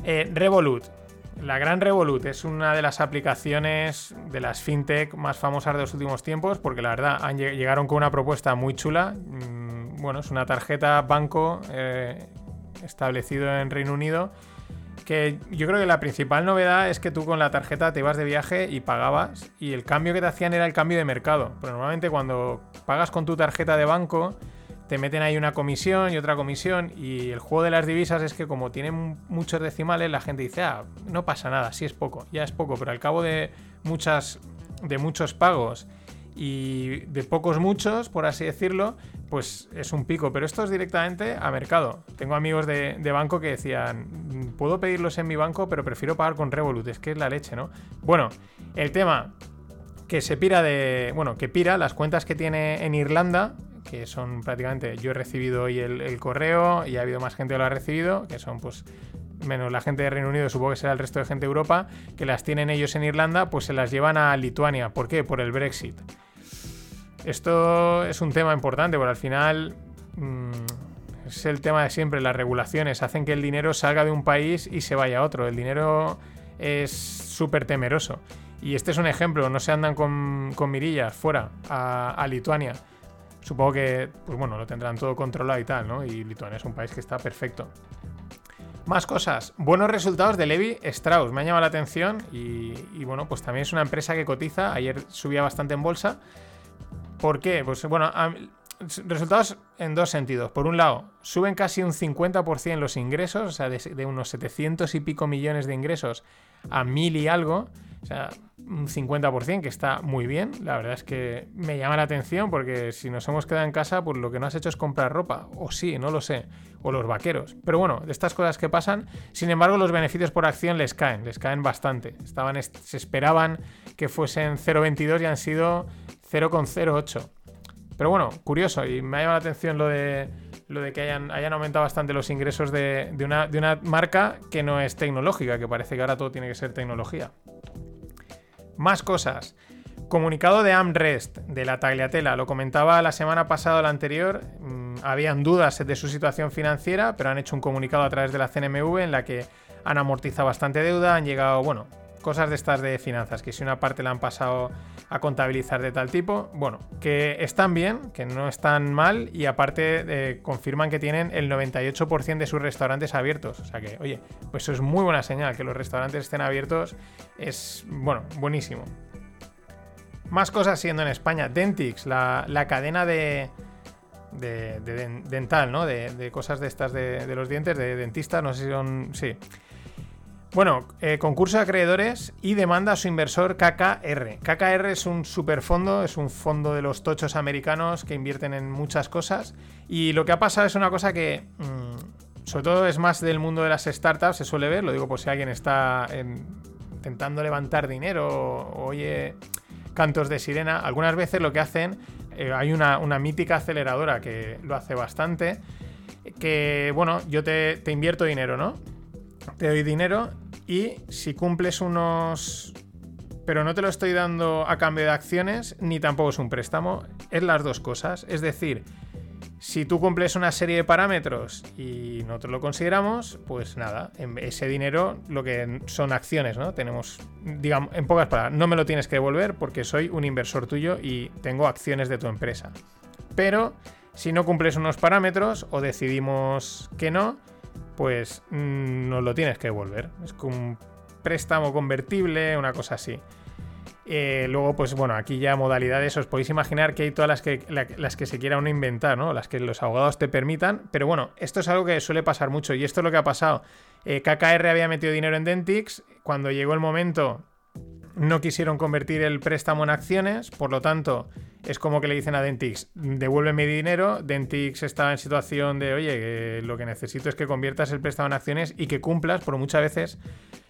Eh, Revolut. La gran Revolut es una de las aplicaciones de las fintech más famosas de los últimos tiempos porque la verdad llegaron con una propuesta muy chula. Mm, Bueno, es una tarjeta banco eh, establecido en Reino Unido que yo creo que la principal novedad es que tú con la tarjeta te ibas de viaje y pagabas y el cambio que te hacían era el cambio de mercado. Pero normalmente cuando pagas con tu tarjeta de banco te meten ahí una comisión y otra comisión y el juego de las divisas es que como tienen muchos decimales la gente dice, ah, no pasa nada, sí es poco, ya es poco, pero al cabo de muchas de muchos pagos y de pocos muchos, por así decirlo, pues es un pico. Pero esto es directamente a mercado. Tengo amigos de, de banco que decían, "Mm, puedo pedirlos en mi banco, pero prefiero pagar con Revolut, es que es la leche, ¿no? Bueno, el tema que se pira de. Bueno, que pira las cuentas que tiene en Irlanda, que son prácticamente. Yo he recibido hoy el, correo y ha habido más gente que lo ha recibido, que son pues. Menos la gente de Reino Unido, supongo que será el resto de gente de Europa, que las tienen ellos en Irlanda, pues se las llevan a Lituania. ¿Por qué? Por el Brexit. Esto es un tema importante, porque al final mm, es el tema de siempre. Las regulaciones hacen que el dinero salga de un país y se vaya a otro. El dinero es súper temeroso. Y este es un ejemplo. No se andan con, con mirillas fuera a, a Lituania. Supongo que, pues bueno, lo tendrán todo controlado y tal, ¿no? Y Lituania es un país que está perfecto. Más cosas. Buenos resultados de Levi Strauss. Me ha llamado la atención y, bueno, pues también es una empresa que cotiza. Ayer subía bastante en bolsa. ¿Por qué? Pues bueno, resultados en dos sentidos. Por un lado, suben casi un 50% los ingresos, o sea, de, de unos 700 y pico millones de ingresos a mil y algo. O sea, un 50% que está muy bien. La verdad es que me llama la atención porque si nos hemos quedado en casa, pues lo que no has hecho es comprar ropa. O sí, no lo sé. O los vaqueros. Pero bueno, de estas cosas que pasan. Sin embargo, los beneficios por acción les caen. Les caen bastante. Estaban, est- se esperaban que fuesen 0,22 y han sido 0,08. Pero bueno, curioso. Y me ha llamado la atención lo de, lo de que hayan, hayan aumentado bastante los ingresos de, de una, de una marca que no es tecnológica, que parece que ahora todo tiene que ser tecnología. Más cosas. Comunicado de Amrest, de la Tagliatella. Lo comentaba la semana pasada o la anterior. mm, habían dudas de su situación financiera, pero han hecho un comunicado a través de la CNMV en la que han amortizado bastante deuda, han llegado, bueno, cosas de estas de finanzas, que si una parte la han pasado a contabilizar de tal tipo, bueno, que están bien, que no están mal y aparte eh, confirman que tienen el 98% de sus restaurantes abiertos. O sea que, oye, pues eso es muy buena señal, que los restaurantes estén abiertos es, bueno, buenísimo. Más cosas siendo en España. Dentix, la, la cadena de, de, de den- dental, ¿no? De, de cosas de estas de, de los dientes, de dentistas, no sé si son... Sí. Bueno, eh, concurso de acreedores y demanda a su inversor KKR. KKR es un superfondo, es un fondo de los tochos americanos que invierten en muchas cosas. Y lo que ha pasado es una cosa que, mm, sobre todo, es más del mundo de las startups, se suele ver, lo digo por si alguien está intentando levantar dinero o oye cantos de sirena. Algunas veces lo que hacen, eh, hay una, mítica aceleradora que lo hace bastante, que, bueno, yo te invierto dinero, ¿no? Te doy dinero y si cumples unos... Pero no te lo estoy dando a cambio de acciones, ni tampoco es un préstamo, es las dos cosas. Es decir, si tú cumples una serie de parámetros y nosotros lo consideramos, pues nada, ese dinero lo que son acciones, ¿no? Tenemos, digamos, en pocas palabras, no me lo tienes que devolver porque soy un inversor tuyo y tengo acciones de tu empresa. Pero si no cumples unos parámetros o decidimos que no, pues mm, nos lo tienes que devolver. Es como un préstamo convertible, una cosa así. Eh, luego, pues bueno, aquí ya modalidades, os podéis imaginar que hay todas las que, las que se quiera uno inventar, ¿no? Las que los abogados te permitan. Pero bueno, esto es algo que suele pasar mucho y esto es lo que ha pasado. Eh, KKR había metido dinero en Dentix. Cuando llegó el momento no quisieron convertir el préstamo en acciones, por lo tanto, es como que le dicen a Dentix, devuélveme mi dinero. Dentix estaba en situación de, oye, lo que necesito es que conviertas el préstamo en acciones y que cumplas, por muchas veces,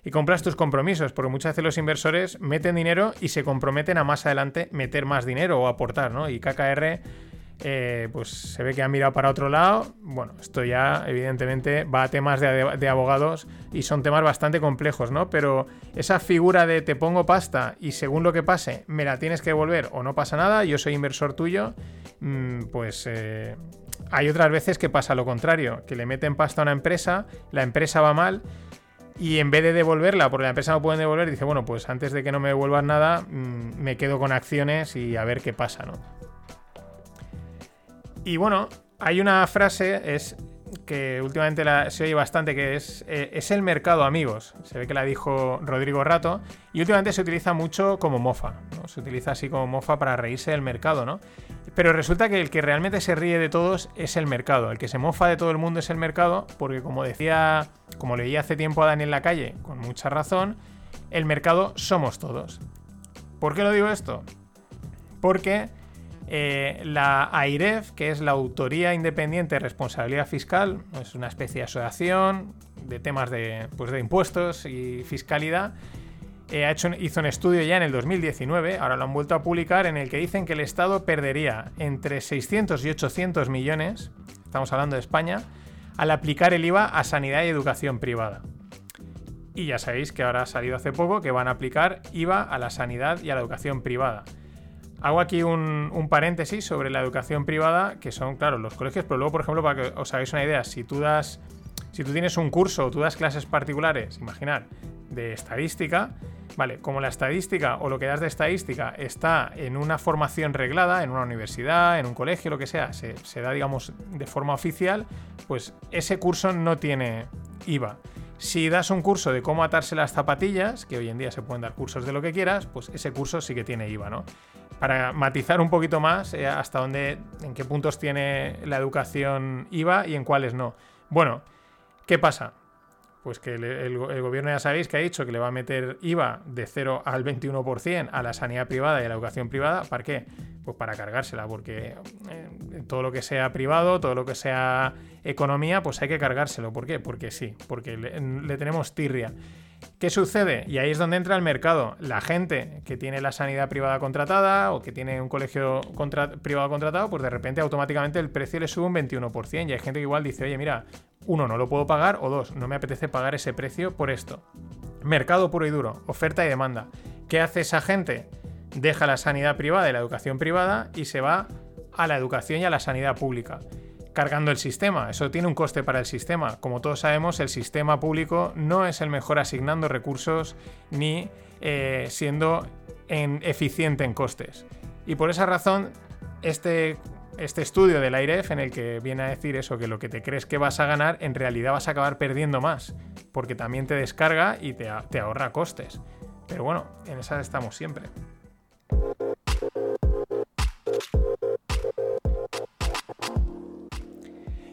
y cumplas tus compromisos, porque muchas veces los inversores meten dinero y se comprometen a más adelante meter más dinero o aportar, ¿no? Y KKR eh, pues se ve que han mirado para otro lado. Bueno, esto ya evidentemente va a temas de, abogados y son temas bastante complejos, ¿no? Pero esa figura de te pongo pasta y según lo que pase me la tienes que devolver o no pasa nada, yo soy inversor tuyo, mm, pues eh, hay otras veces que pasa lo contrario, que le meten pasta a una empresa, la empresa va mal. Y en vez de devolverla, porque la empresa no puede devolver, dice, bueno, pues antes de que no me devuelvan nada, mm, me quedo con acciones y a ver qué pasa, ¿no? Y bueno, hay una frase, que últimamente se oye bastante, que es, eh, es el mercado, amigos. Se ve que la dijo Rodrigo Rato. Y últimamente se utiliza mucho como mofa. Se utiliza así como mofa para reírse del mercado, ¿no? Pero resulta que el que realmente se ríe de todos es el mercado. El que se mofa de todo el mundo es el mercado, porque como decía, como leía hace tiempo a Daniel Lacalle, con mucha razón, el mercado somos todos. ¿Por qué lo digo esto? Porque eh, la AIREF, que es la Autoría Independiente de Responsabilidad Fiscal, es una especie de asociación de temas de, pues, de impuestos y fiscalidad, eh, ha hecho, hizo un estudio ya en el 2019, ahora lo han vuelto a publicar, en el que dicen que el Estado perdería entre 600 y 800 millones, estamos hablando de España, al aplicar el IVA a sanidad y educación privada. Y ya sabéis que ahora ha salido hace poco que van a aplicar IVA a la sanidad y a la educación privada. Hago aquí un, paréntesis sobre la educación privada, que son, claro, los colegios, pero luego, por ejemplo, para que os hagáis una idea, si tú das, si tú tienes un curso o tú das clases particulares, imaginar, de estadística, vale, como la estadística o lo que das de estadística está en una formación reglada, en una universidad, en un colegio, lo que sea, se, se da, digamos, de forma oficial, pues ese curso no tiene IVA. Si das un curso de cómo atarse las zapatillas, que hoy en día se pueden dar cursos de lo que quieras, pues ese curso sí que tiene IVA, ¿no? Para matizar un poquito más eh, hasta dónde, en qué puntos tiene la educación IVA y en cuáles no. Bueno, ¿qué pasa? Pues que el, gobierno ya sabéis que ha dicho que le va a meter IVA de 0 al 21% a la sanidad privada y a la educación privada. ¿Para qué? Pues para cargársela, porque eh, todo lo que sea privado, todo lo que sea economía, pues hay que cargárselo. ¿Por qué? Porque sí, porque le tenemos tirria. ¿Qué sucede? Y ahí es donde entra el mercado. La gente que tiene la sanidad privada contratada o que tiene un colegio privado contratado, pues de repente automáticamente el precio le sube un 21%. Y hay gente que igual dice, oye, mira, uno, no lo puedo pagar, o dos, no me apetece pagar ese precio por esto. Mercado puro y duro, oferta y demanda. ¿Qué hace esa gente? Deja la sanidad privada y la educación privada y se va a la educación y a la sanidad pública cargando el sistema. Eso tiene un coste para el sistema. Como todos sabemos, el sistema público no es el mejor asignando recursos ni eh, siendo eficiente en costes. Y por esa razón, este, este estudio del AIREF en el que viene a decir eso, que lo que te crees que vas a ganar, en realidad vas a acabar perdiendo más, porque también te descarga y te, te ahorra costes. Pero bueno, en esa estamos siempre.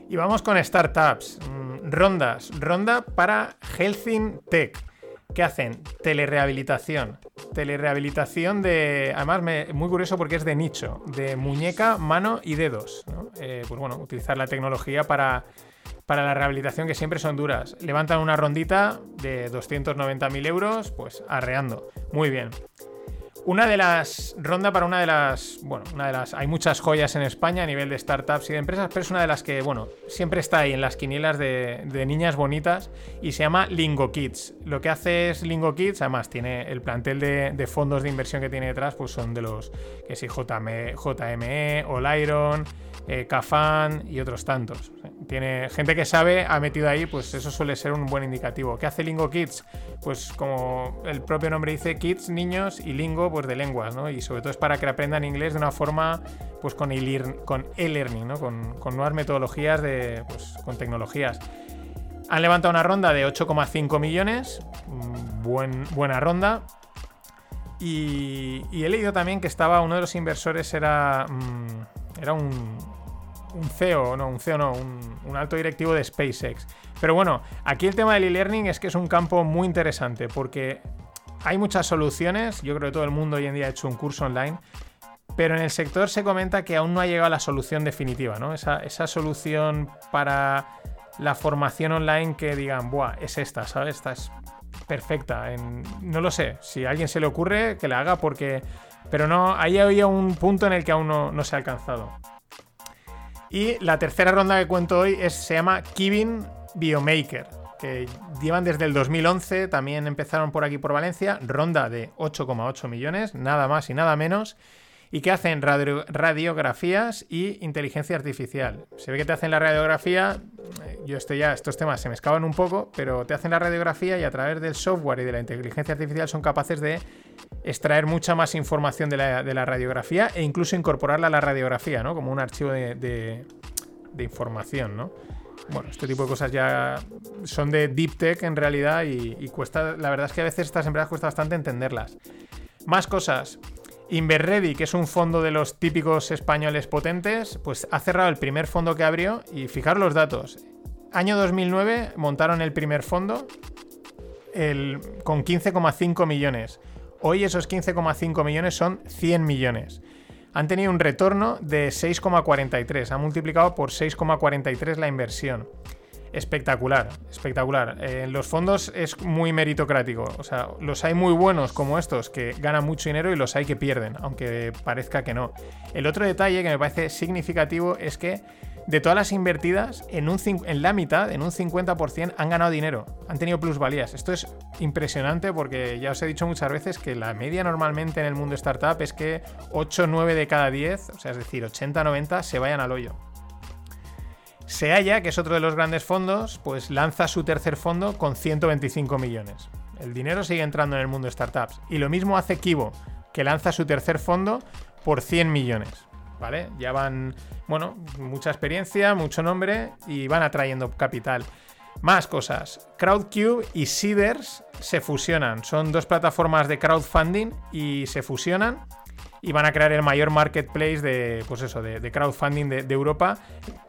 Y vamos con startups. Mm, rondas. Ronda para Healthing Tech. ¿qué hacen? Telerehabilitación. Telerehabilitación de. Además, muy curioso porque es de nicho, de muñeca, mano y dedos. Eh, pues bueno, utilizar la tecnología para, para la rehabilitación que siempre son duras. Levantan una rondita de 290.000 euros, pues arreando. Muy bien. Una de las. Ronda para una de las. Bueno, una de las. Hay muchas joyas en España a nivel de startups y de empresas, pero es una de las que, bueno, siempre está ahí en las quinielas de, niñas bonitas y se llama Lingo Kids. Lo que hace es Lingo Kids, además, tiene el plantel de, fondos de inversión que tiene detrás, pues son de los que sí, JME, JME Oliron, eh, Cafan y otros tantos. Tiene gente que sabe, ha metido ahí, pues eso suele ser un buen indicativo. ¿Qué hace Lingo Kids? Pues como el propio nombre dice, kids, niños y lingo, pues de lenguas, ¿no? Y sobre todo es para que aprendan inglés de una forma, pues con e-learning, ¿no? Con, con, nuevas metodologías de, pues, con tecnologías. Han levantado una ronda de 8,5 millones, buen, buena ronda. Y, y, he leído también que estaba uno de los inversores era, mmm, era un, un CEO, no, un CEO no, un, alto directivo de SpaceX. Pero bueno, aquí el tema del e-learning es que es un campo muy interesante porque hay muchas soluciones, yo creo que todo el mundo hoy en día ha hecho un curso online, pero en el sector se comenta que aún no ha llegado a la solución definitiva, ¿no? Esa, solución para la formación online que digan, buah, es esta, ¿sabes? Esta es perfecta. No lo sé, si a alguien se le ocurre, que la haga porque... Pero no, ahí había un punto en el que aún no se ha alcanzado. Y la tercera ronda que cuento hoy se llama Kivin Biomaker, que llevan desde el 2011, también empezaron por aquí por Valencia, ronda de 8,8 millones, nada más y nada menos, y que hacen radio, radiografías y inteligencia artificial. Se ve que te hacen la radiografía, yo estoy ya, estos temas se me escapan un poco, pero te hacen la radiografía y a través del software y de la inteligencia artificial son capaces de extraer mucha más información de la, radiografía e incluso incorporarla a la radiografía, ¿no? Como un archivo de, información, ¿no? bueno, este tipo de cosas ya son de deep tech en realidad y, cuesta, la verdad es que a veces estas empresas cuesta bastante entenderlas. Más cosas. Inverready, que es un fondo de los típicos españoles potentes, pues ha cerrado el primer fondo que abrió y fijaros los datos. Año 2009 montaron el primer fondo con 15,5 millones. Hoy esos 15,5 millones son 100 millones han tenido un retorno de 6,43. Han multiplicado por 6,43 la inversión. Espectacular, espectacular. En eh, los fondos es muy meritocrático. O sea, los hay muy buenos como estos que ganan mucho dinero y los hay que pierden, aunque parezca que no. El otro detalle que me parece significativo es que de todas las invertidas, en, la mitad, en un 50%, han ganado dinero, han tenido plusvalías. Esto es impresionante porque ya os he dicho muchas veces que la media normalmente en el mundo startup es que 8, 9 de cada 10, o sea, es decir, 80, 90, se vayan al hoyo. Seaya, que es otro de los grandes fondos, pues lanza su tercer fondo con 125 millones. El dinero sigue entrando en el mundo startups. Y lo mismo hace Kibo, que lanza su tercer fondo por 100 millones. ¿Vale? Ya van, bueno, mucha experiencia, mucho nombre y van atrayendo capital. Más cosas. Crowdcube y Seeders se fusionan. Son dos plataformas de crowdfunding y se fusionan y van a crear el mayor marketplace de, pues eso, de, crowdfunding de, de, Europa.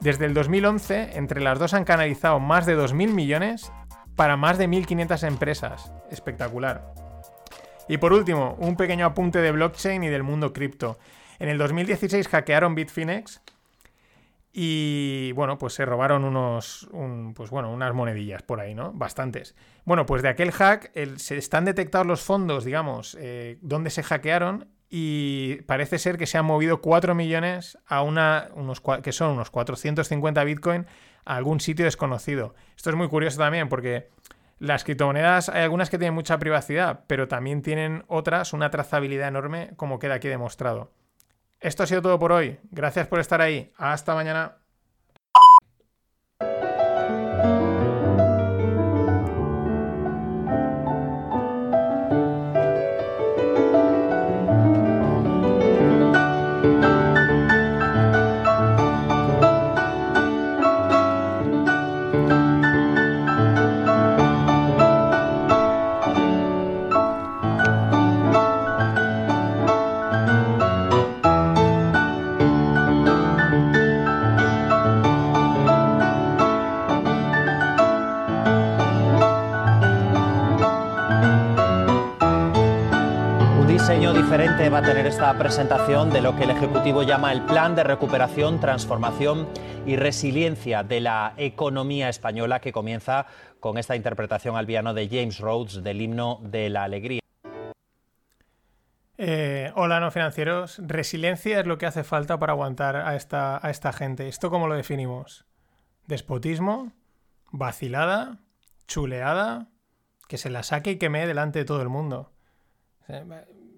Desde el 2011, entre las dos han canalizado más de 2.000 millones para más de 1.500 empresas. Espectacular. Y por último, un pequeño apunte de blockchain y del mundo cripto. En el 2016 hackearon Bitfinex y bueno, pues se robaron unos, un, pues bueno, unas monedillas por ahí, ¿no? Bastantes. Bueno, pues de aquel hack se están detectados los fondos, digamos, eh, donde se hackearon y parece ser que se han movido 4 millones a una, unos, que son unos 450 Bitcoin a algún sitio desconocido. Esto es muy curioso también porque las criptomonedas hay algunas que tienen mucha privacidad, pero también tienen otras una trazabilidad enorme como queda aquí demostrado. Esto ha sido todo por hoy. Gracias por estar ahí. Hasta mañana. Va a tener esta presentación de lo que el Ejecutivo llama el Plan de Recuperación, Transformación y Resiliencia de la Economía Española, que comienza con esta interpretación al piano de James Rhodes del himno de la alegría. Eh, hola, no financieros. Resiliencia es lo que hace falta para aguantar a esta, a esta gente. ¿Esto cómo lo definimos? ¿Despotismo? ¿Vacilada? ¿Chuleada? Que se la saque y queme delante de todo el mundo.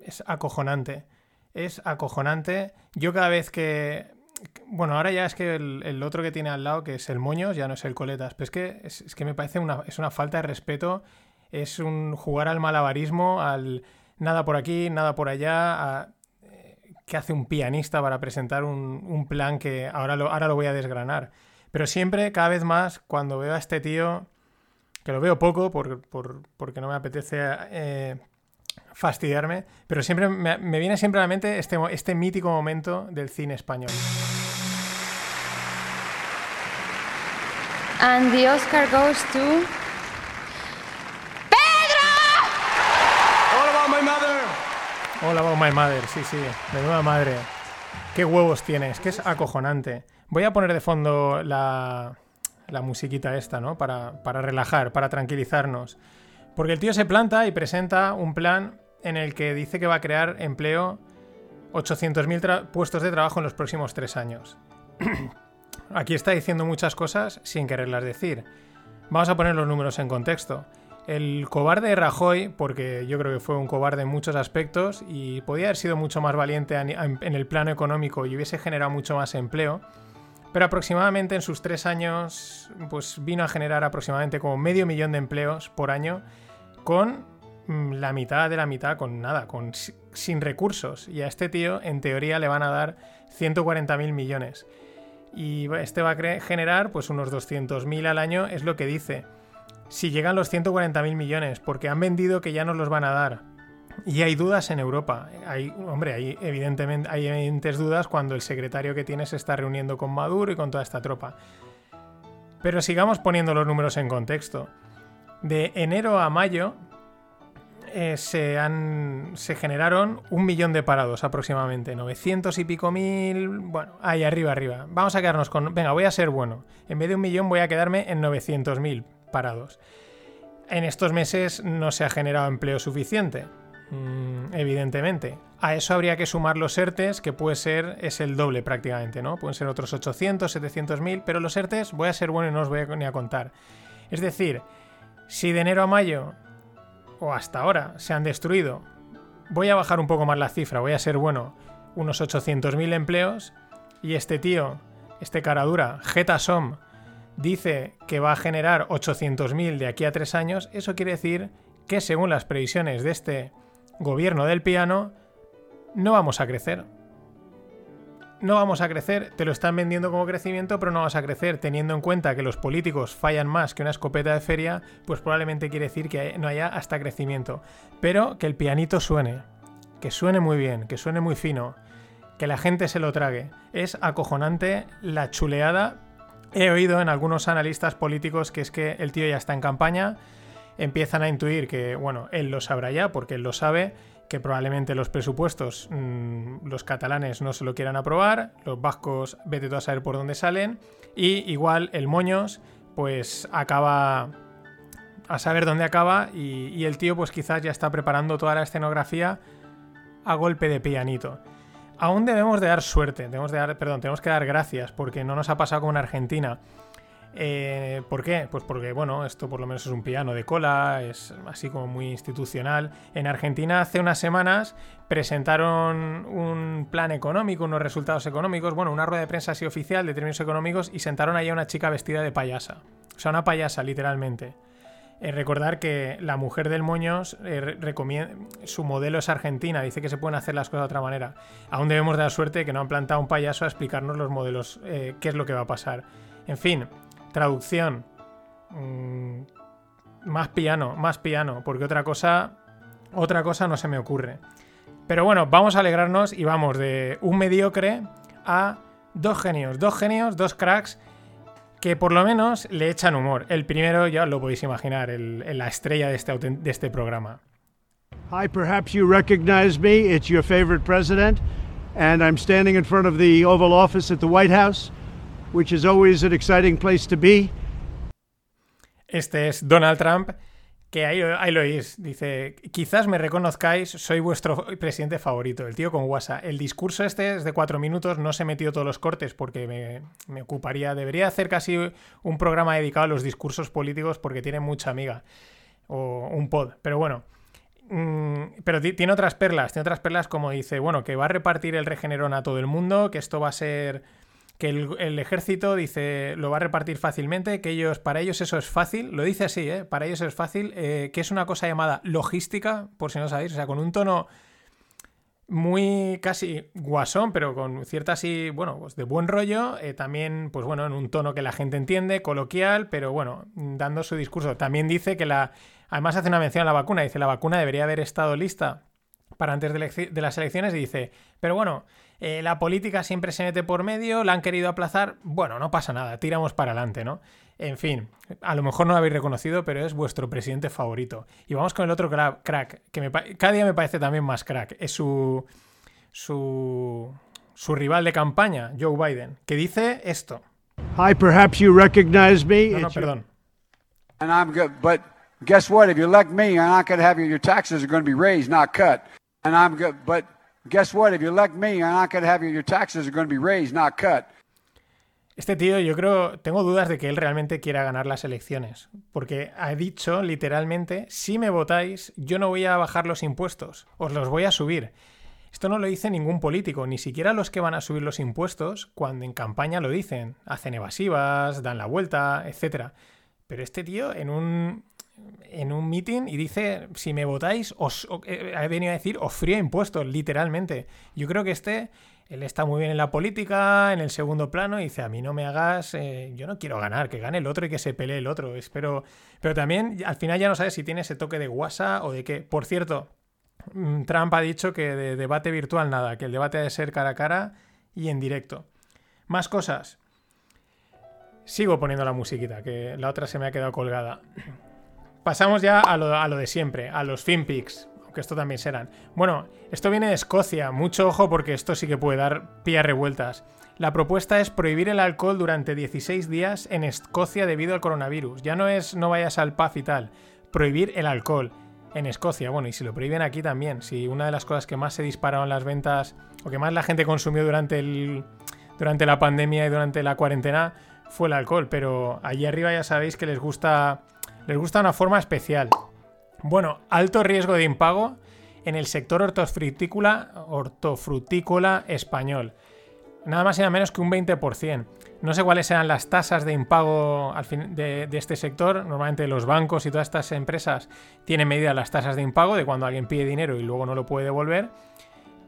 Es acojonante. Es acojonante. Yo cada vez que... Bueno, ahora ya es que el, otro que tiene al lado, que es el Moños, ya no es el Coletas. Pero es que, es, que me parece una, es una falta de respeto. Es un jugar al malabarismo, al nada por aquí, nada por allá, eh, ¿Qué hace un pianista para presentar un, plan que ahora lo, ahora lo voy a desgranar. Pero siempre, cada vez más, cuando veo a este tío, que lo veo poco porque no me apetece eh, fastidiarme, pero siempre me, viene siempre a la mente este, este mítico momento del cine español. And the Oscar goes to Hola, about my mother. Sí, sí, de nueva madre. Qué huevos tienes, que es acojonante. Voy a poner de fondo la, la musiquita esta, ¿no? Para, para relajar, para tranquilizarnos. Porque el tío se planta y presenta un plan en el que dice que va a crear empleo 800.000 puestos de trabajo en los próximos tres años. [CLEARS THROAT] Aquí está diciendo muchas cosas sin quererlas decir. Vamos a poner los números en contexto. El cobarde Rajoy, porque yo creo que fue un cobarde en muchos aspectos y podía haber sido mucho más valiente en el plano económico y hubiese generado mucho más empleo, pero aproximadamente en sus tres años pues vino a generar aproximadamente como medio millón de empleos por año con mm, la mitad de la mitad, con nada, con, sin recursos. Y a este tío en teoría le van a dar 140.000 millones. Y este va a generar pues unos 200.000 al año, es lo que dice si llegan los 140.000 millones, porque han vendido que ya nos los van a dar. Y hay dudas en Europa. Hay, hombre, hay evidentemente hay evidentes dudas cuando el secretario que tiene se está reuniendo con Maduro y con toda esta tropa. Pero sigamos poniendo los números en contexto. De enero a mayo eh, se, han, se generaron un millón de parados aproximadamente, 900 y pico mil, bueno, ahí arriba, arriba. Vamos a quedarnos con, venga, voy a ser bueno. En vez de un millón voy a quedarme en 900 mil parados. En estos meses no se ha generado empleo suficiente, mm, evidentemente. A eso habría que sumar los ERTES, que puede ser, es el doble prácticamente, ¿no? Pueden ser otros 800, 700 mil, pero los ERTES voy a ser bueno y no os voy a, ni a contar. Es decir, si de enero a mayo, o hasta ahora, se han destruido, voy a bajar un poco más la cifra, voy a ser bueno, unos 800.000 empleos, y este tío, este cara dura, Getasom, dice que va a generar 800.000 de aquí a tres años, eso quiere decir que según las previsiones de este gobierno del piano, no vamos a crecer. No vamos a crecer, te lo están vendiendo como crecimiento, pero no vas a crecer. Teniendo en cuenta que los políticos fallan más que una escopeta de feria, pues probablemente quiere decir que no haya hasta crecimiento. Pero que el pianito suene, que suene muy bien, que suene muy fino, que la gente se lo trague. Es acojonante la chuleada He oído en algunos analistas políticos que es que el tío ya está en campaña, empiezan a intuir que, bueno, él lo sabrá ya porque él lo sabe, que probablemente los presupuestos mm, los catalanes no se lo quieran aprobar, los vascos vete tú a saber por dónde salen, y igual el Moños pues acaba a saber dónde acaba y, el tío pues quizás ya está preparando toda la escenografía a golpe de pianito aún debemos de dar suerte, debemos de dar, perdón, tenemos que dar gracias porque no nos ha pasado como en Argentina. Eh, ¿Por qué? Pues porque, bueno, esto por lo menos es un piano de cola, es así como muy institucional. En Argentina hace unas semanas presentaron un plan económico, unos resultados económicos, bueno, una rueda de prensa así oficial de términos económicos y sentaron ahí a una chica vestida de payasa. O sea, una payasa, literalmente. Eh, recordar que la mujer del Moños eh, su modelo es argentina, dice que se pueden hacer las cosas de otra manera. Aún debemos dar suerte que no han plantado un payaso a explicarnos los modelos, eh, qué es lo que va a pasar. En fin, traducción. Mm, más piano, más piano, porque otra cosa, otra cosa no se me ocurre. Pero bueno, vamos a alegrarnos y vamos de un mediocre a dos genios, dos genios, dos cracks que por lo menos le echan humor. El primero ya lo podéis imaginar, la estrella de este, de este programa. Hi, perhaps you recognize me. It's your favorite president. And I'm standing in front of the Oval Office at the White House, which is always an exciting place to be. Este es Donald Trump, que ahí, ahí lo oís. Dice, quizás me reconozcáis, soy vuestro presidente favorito, el tío con WhatsApp. El discurso este es de cuatro minutos, no se metió todos los cortes porque me, me ocuparía, debería hacer casi un programa dedicado a los discursos políticos porque tiene mucha amiga. O un pod, pero bueno. Mm, pero ti- tiene otras perlas, tiene otras perlas como dice, bueno, que va a repartir el regenerón a todo el mundo, que esto va a ser que el, ejército dice lo va a repartir fácilmente, que ellos para ellos eso es fácil, lo dice así, ¿eh? para ellos es fácil, eh, que es una cosa llamada logística, por si no sabéis, o sea, con un tono muy casi guasón, pero con cierta así, bueno, pues de buen rollo, eh, también, pues bueno, en un tono que la gente entiende, coloquial, pero bueno, dando su discurso. También dice que la, además hace una mención a la vacuna, dice la vacuna debería haber estado lista para antes de, de las elecciones y dice, pero bueno, eh, la política siempre se mete por medio, la han querido aplazar, bueno, no pasa nada, tiramos para adelante, ¿no? En fin, a lo mejor no lo habéis reconocido, pero es vuestro presidente favorito. Y vamos con el otro cra- crack, que me pa- cada día me parece también más crack, es su, su, su rival de campaña, Joe Biden, que dice esto. Hi, perhaps you recognize me. No, no, perdón. And I'm good. But guess what? If you elect me, I'm not going to have your, your taxes are going to be raised, not cut. And I'm good. But guess what? If you elect me, I'm not going to have your, your taxes are going to be raised, not cut. Este tío, yo creo, tengo dudas de que él realmente quiera ganar las elecciones, porque ha dicho literalmente, si me votáis, yo no voy a bajar los impuestos, os los voy a subir. Esto no lo dice ningún político, ni siquiera los que van a subir los impuestos, cuando en campaña lo dicen, hacen evasivas, dan la vuelta, etc. Pero este tío en un en un meeting y dice, si me votáis, os o- eh, ha venido a decir, os frío impuestos, literalmente. Yo creo que este, él está muy bien en la política, en el segundo plano, y dice, a mí no me hagas, eh, yo no quiero ganar, que gane el otro y que se pelee el otro. Espero, pero también al final ya no sabes si tiene ese toque de guasa o de qué. Por cierto, mm, Trump ha dicho que de debate virtual nada, que el debate ha de ser cara a cara y en directo. Más cosas. Sigo poniendo la musiquita, que la otra se me ha quedado colgada. Pasamos ya a lo, a lo de siempre, a los FinPix, aunque esto también serán. Bueno, esto viene de Escocia, mucho ojo porque esto sí que puede dar pie a revueltas. La propuesta es prohibir el alcohol durante 16 días en Escocia debido al coronavirus. Ya no es no vayas al pub y tal, prohibir el alcohol en Escocia. Bueno, y si lo prohíben aquí también, si una de las cosas que más se dispararon las ventas o que más la gente consumió durante el durante la pandemia y durante la cuarentena fue el alcohol, pero allí arriba ya sabéis que les gusta les gusta una forma especial. Bueno, alto riesgo de impago en el sector hortofrutícola, español. Nada más y nada menos que un 20%. No sé cuáles serán las tasas de impago al fin de, de este sector. Normalmente los bancos y todas estas empresas tienen medidas las tasas de impago de cuando alguien pide dinero y luego no lo puede devolver.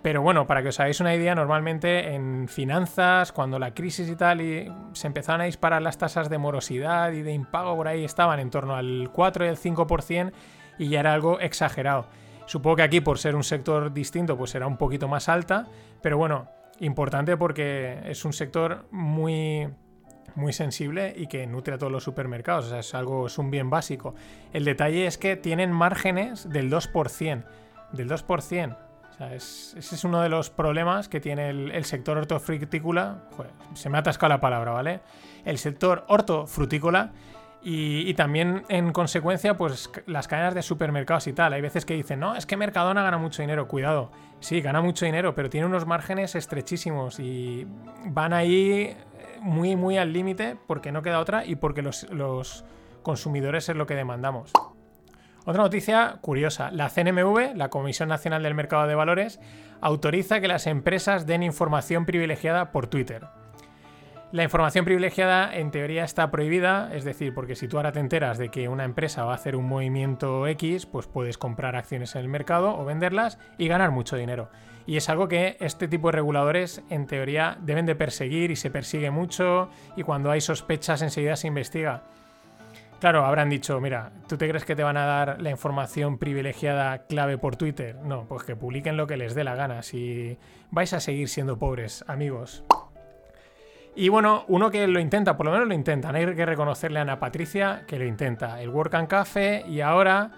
Pero bueno, para que os hagáis una idea, normalmente en finanzas, cuando la crisis y tal, y se empezaron a disparar las tasas de morosidad y de impago por ahí estaban en torno al 4 y el 5% y ya era algo exagerado. Supongo que aquí, por ser un sector distinto, pues será un poquito más alta, pero bueno, importante porque es un sector muy muy sensible y que nutre a todos los supermercados, o sea, es algo es un bien básico. El detalle es que tienen márgenes del 2%, del 2%. O sea, es- ese es uno de los problemas que tiene el, sector hortofrutícola. Se me ha atascado la palabra, ¿vale? El sector hortofrutícola y, también en consecuencia, pues las cadenas de supermercados y tal. Hay veces que dicen, no, es que Mercadona gana mucho dinero. Cuidado, sí, gana mucho dinero, pero tiene unos márgenes estrechísimos y van ahí eh, muy, muy al límite porque no queda otra y porque los consumidores es lo que demandamos. Otra noticia curiosa. La CNMV, la Comisión Nacional del Mercado de Valores, autoriza que las empresas den información privilegiada por Twitter. La información privilegiada en teoría está prohibida, es decir, porque si tú ahora te enteras de que una empresa va a hacer un movimiento X, pues puedes comprar acciones en el mercado o venderlas y ganar mucho dinero. Y es algo que este tipo de reguladores en teoría deben de perseguir y se persigue mucho y cuando hay sospechas enseguida se investiga. Claro, habrán dicho, mira, ¿tú te crees que te van a dar la información privilegiada clave por Twitter? No, pues que publiquen lo que les dé la gana, si vais a seguir siendo pobres, amigos. Y bueno, uno que lo intenta, por lo menos lo intentan, hay que reconocerle a Ana Patricia que lo intenta. El Work and Cafe y ahora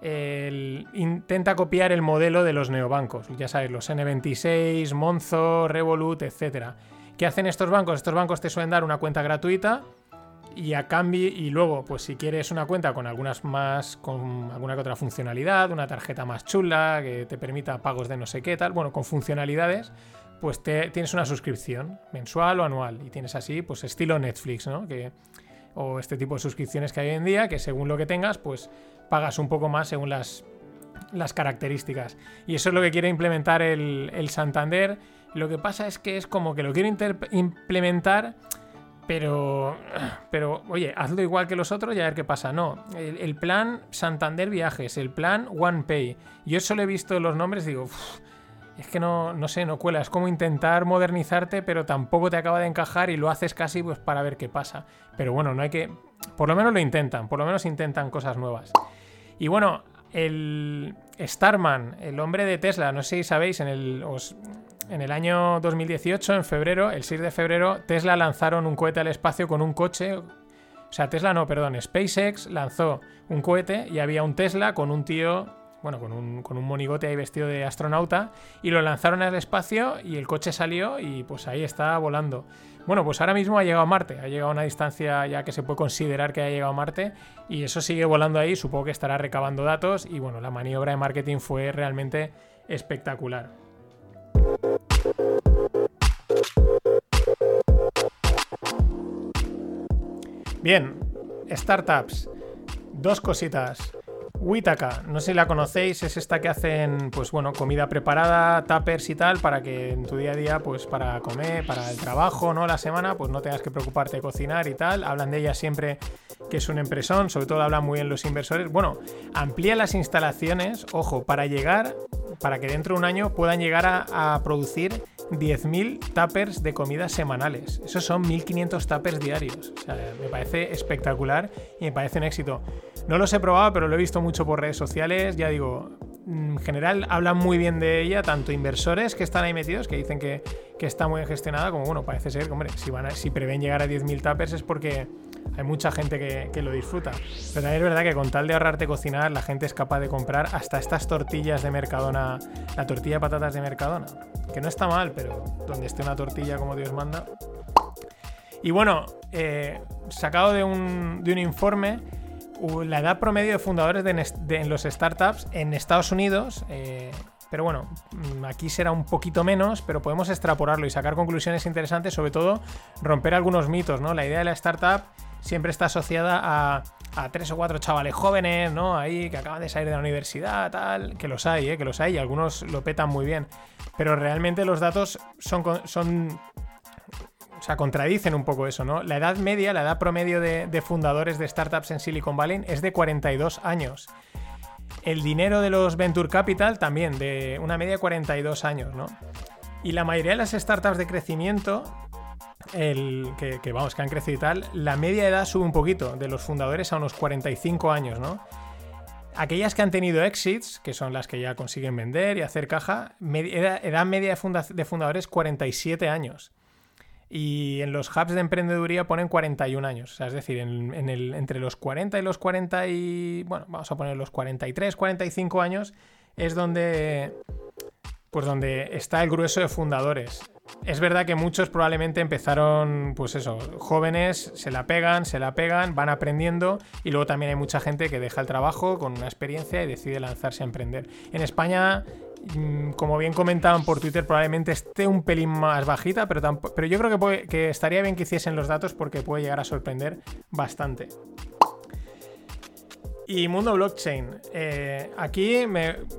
intenta copiar el modelo de los neobancos. Ya sabes, los N26, Monzo, Revolut, etc. ¿Qué hacen estos bancos? Estos bancos te suelen dar una cuenta gratuita y a cambio y luego pues si quieres una cuenta con algunas más con alguna que otra funcionalidad una tarjeta más chula que te permita pagos de no sé qué tal bueno con funcionalidades pues te, tienes una suscripción mensual o anual y tienes así pues estilo Netflix no que o este tipo de suscripciones que hay hoy en día que según lo que tengas pues pagas un poco más según las las características. Y eso es lo que quiere implementar el, el Santander. Lo que pasa es que es como que lo quiere implementar, pero, pero, oye, hazlo igual que los otros y a ver qué pasa. No, el, plan Santander Viajes, el plan OnePay. Yo solo he visto los nombres y digo, "Uf, es que no, no sé, no cuela. Es como intentar modernizarte, pero tampoco te acaba de encajar y lo haces casi pues para ver qué pasa. Pero bueno, no hay que... Por lo menos lo intentan, por lo menos intentan cosas nuevas. Y bueno, el Starman, el hombre de Tesla, no sé si sabéis, en el, en el año 2018, en febrero, el 6 de febrero, Tesla lanzaron un cohete al espacio con un coche. O sea, Tesla no, perdón, SpaceX lanzó un cohete y había un Tesla con un tío, bueno, con un, con un monigote ahí vestido de astronauta, y lo lanzaron al espacio y el coche salió y pues ahí está volando. Bueno, pues ahora mismo ha llegado a Marte, ha llegado a una distancia ya que se puede considerar que ha llegado a Marte y eso sigue volando ahí, supongo que estará recabando datos y bueno, la maniobra de marketing fue realmente espectacular. Bien, startups. Dos cositas. Witaka, no sé si la conocéis, es esta que hacen, pues bueno, comida preparada, tuppers y tal, para que en tu día a día, pues para comer, para el trabajo, ¿no? La semana, pues no tengas que preocuparte de cocinar y tal. Hablan de ella siempre que es un empresón, sobre todo hablan muy bien los inversores. Bueno, amplía las instalaciones, ojo, para llegar, para que dentro de un año puedan llegar a, a producir 10.000 tuppers de comida semanales. Esos son 1.500 tuppers diarios. O sea, me parece espectacular y me parece un éxito. No los he probado, pero lo he visto mucho por redes sociales. Ya digo, en general hablan muy bien de ella, tanto inversores que están ahí metidos, que dicen que, que está muy bien gestionada, como bueno, parece ser que, hombre, si, van a- si prevén llegar a 10.000 tuppers es porque hay mucha gente que, que lo disfruta. Pero también es verdad que con tal de ahorrarte cocinar, la gente es capaz de comprar hasta estas tortillas de Mercadona, la tortilla de patatas de Mercadona, que no está mal, pero donde esté una tortilla como Dios manda. Y bueno, eh, sacado de un, de un informe, la edad promedio de fundadores de, en los startups en Estados Unidos, eh, pero bueno, mm, aquí será un poquito menos, pero podemos extrapolarlo y sacar conclusiones interesantes, sobre todo romper algunos mitos, ¿no? La idea de la startup siempre está asociada a, a tres o cuatro chavales jóvenes, ¿no? Ahí que acaban de salir de la universidad, tal, que los hay, ¿eh? Que los hay y algunos lo petan muy bien. Pero realmente los datos son, son o sea, contradicen un poco eso, ¿no? La edad media, la edad promedio de, fundadores de startups en Silicon Valley es de 42 años. El dinero de los Venture Capital también, de una media de 42 años, ¿no? Y la mayoría de las startups de crecimiento, el, que, vamos, que han crecido y tal, la media edad sube un poquito, de los fundadores a unos 45 años, ¿no? Aquellas que han tenido exits, que son las que ya consiguen vender y hacer caja, edad, edad media de, de fundadores 47 años. Y en los hubs de emprendeduría ponen 41 años. O sea, es decir, entre los 40 y los 40 y... Bueno, vamos a poner los 43, 45 años es donde... Pues donde está el grueso de fundadores. Es verdad que muchos probablemente empezaron, pues eso, jóvenes, se la pegan, se la pegan, van aprendiendo y luego también hay mucha gente que deja el trabajo con una experiencia y decide lanzarse a emprender. En España, como bien comentaban por Twitter, probablemente esté un pelín más bajita, pero, pero yo creo que, que estaría bien que hiciesen los datos porque puede llegar a sorprender bastante. Y mundo blockchain. Eh, aquí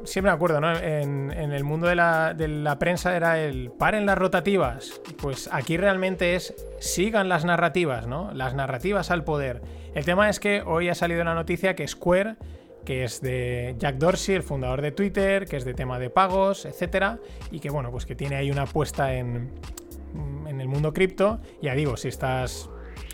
siempre me acuerdo, ¿no? En, en el mundo de la, de la prensa era el paren las rotativas. Pues aquí realmente es sigan las narrativas, ¿no? Las narrativas al poder. El tema es que hoy ha salido una noticia que Square, que es de Jack Dorsey, el fundador de Twitter, que es de tema de pagos, etcétera, y que bueno, pues que tiene ahí una apuesta en, en el mundo cripto. Ya digo, si estás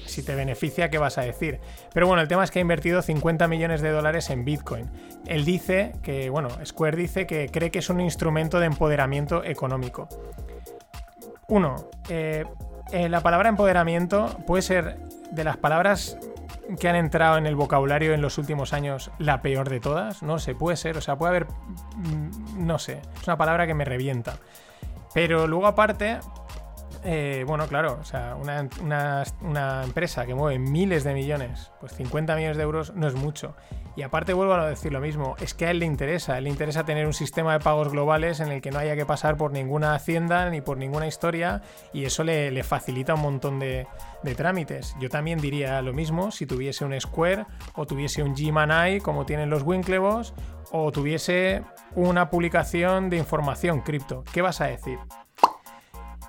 si te beneficia, ¿qué vas a decir? Pero bueno, el tema es que ha invertido 50 millones de dólares en Bitcoin. Él dice que, bueno, Square dice que cree que es un instrumento de empoderamiento económico. Uno, eh, eh, la palabra empoderamiento puede ser de las palabras que han entrado en el vocabulario en los últimos años la peor de todas. No sé, puede ser. O sea, puede haber. mm, No sé. Es una palabra que me revienta. Pero luego, aparte. eh, bueno, claro, o sea, una, una- una empresa que mueve miles de millones, pues 50 millones de euros no es mucho. Y aparte vuelvo a decir lo mismo, es que a él le interesa, a él le interesa tener un sistema de pagos globales en el que no haya que pasar por ninguna hacienda ni por ninguna historia y eso le, facilita un montón de, de trámites. Yo también diría lo mismo si tuviese un Square o tuviese un Gmanai como tienen los Winklevoss o tuviese una publicación de información cripto. ¿Qué vas a decir?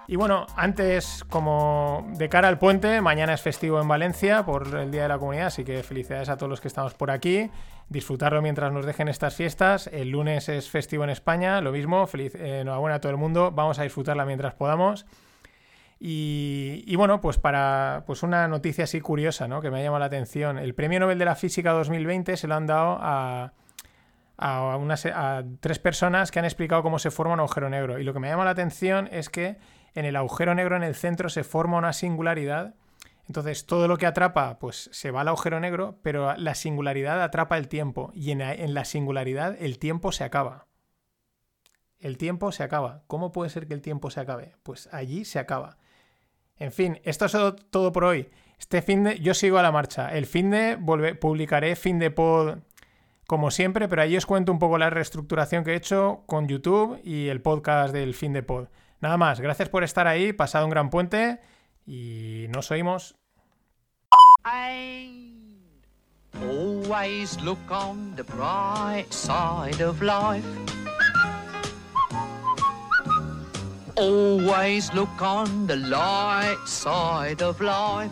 Y bueno, antes, como de cara al puente, mañana es festivo en Valencia por el Día de la Comunidad, así que felicidades a todos los que estamos por aquí. Disfrutarlo mientras nos dejen estas fiestas. El lunes es festivo en España, lo mismo. Feliz, eh, enhorabuena a todo el mundo. Vamos a disfrutarla mientras podamos. Y, y bueno, pues para pues una noticia así curiosa, ¿no? Que me ha llamado la atención. El Premio Nobel de la Física 2020 se lo han dado a, a, una se- a tres personas que han explicado cómo se forma un agujero negro. Y lo que me llama la atención es que en el agujero negro en el centro se forma una singularidad. Entonces todo lo que atrapa pues se va al agujero negro, pero la singularidad atrapa el tiempo. Y en, la singularidad el tiempo se acaba. El tiempo se acaba. ¿Cómo puede ser que el tiempo se acabe? Pues allí se acaba. En fin, esto es todo por hoy. Este fin de. Yo sigo a la marcha. El fin de. publicaré fin de pod como siempre, pero ahí os cuento un poco la reestructuración que he hecho con YouTube y el podcast del fin de pod. Nada más, gracias por estar ahí, pasado un gran puente y nos oímos. Always look on the bright side of life. Always look on the light side of life.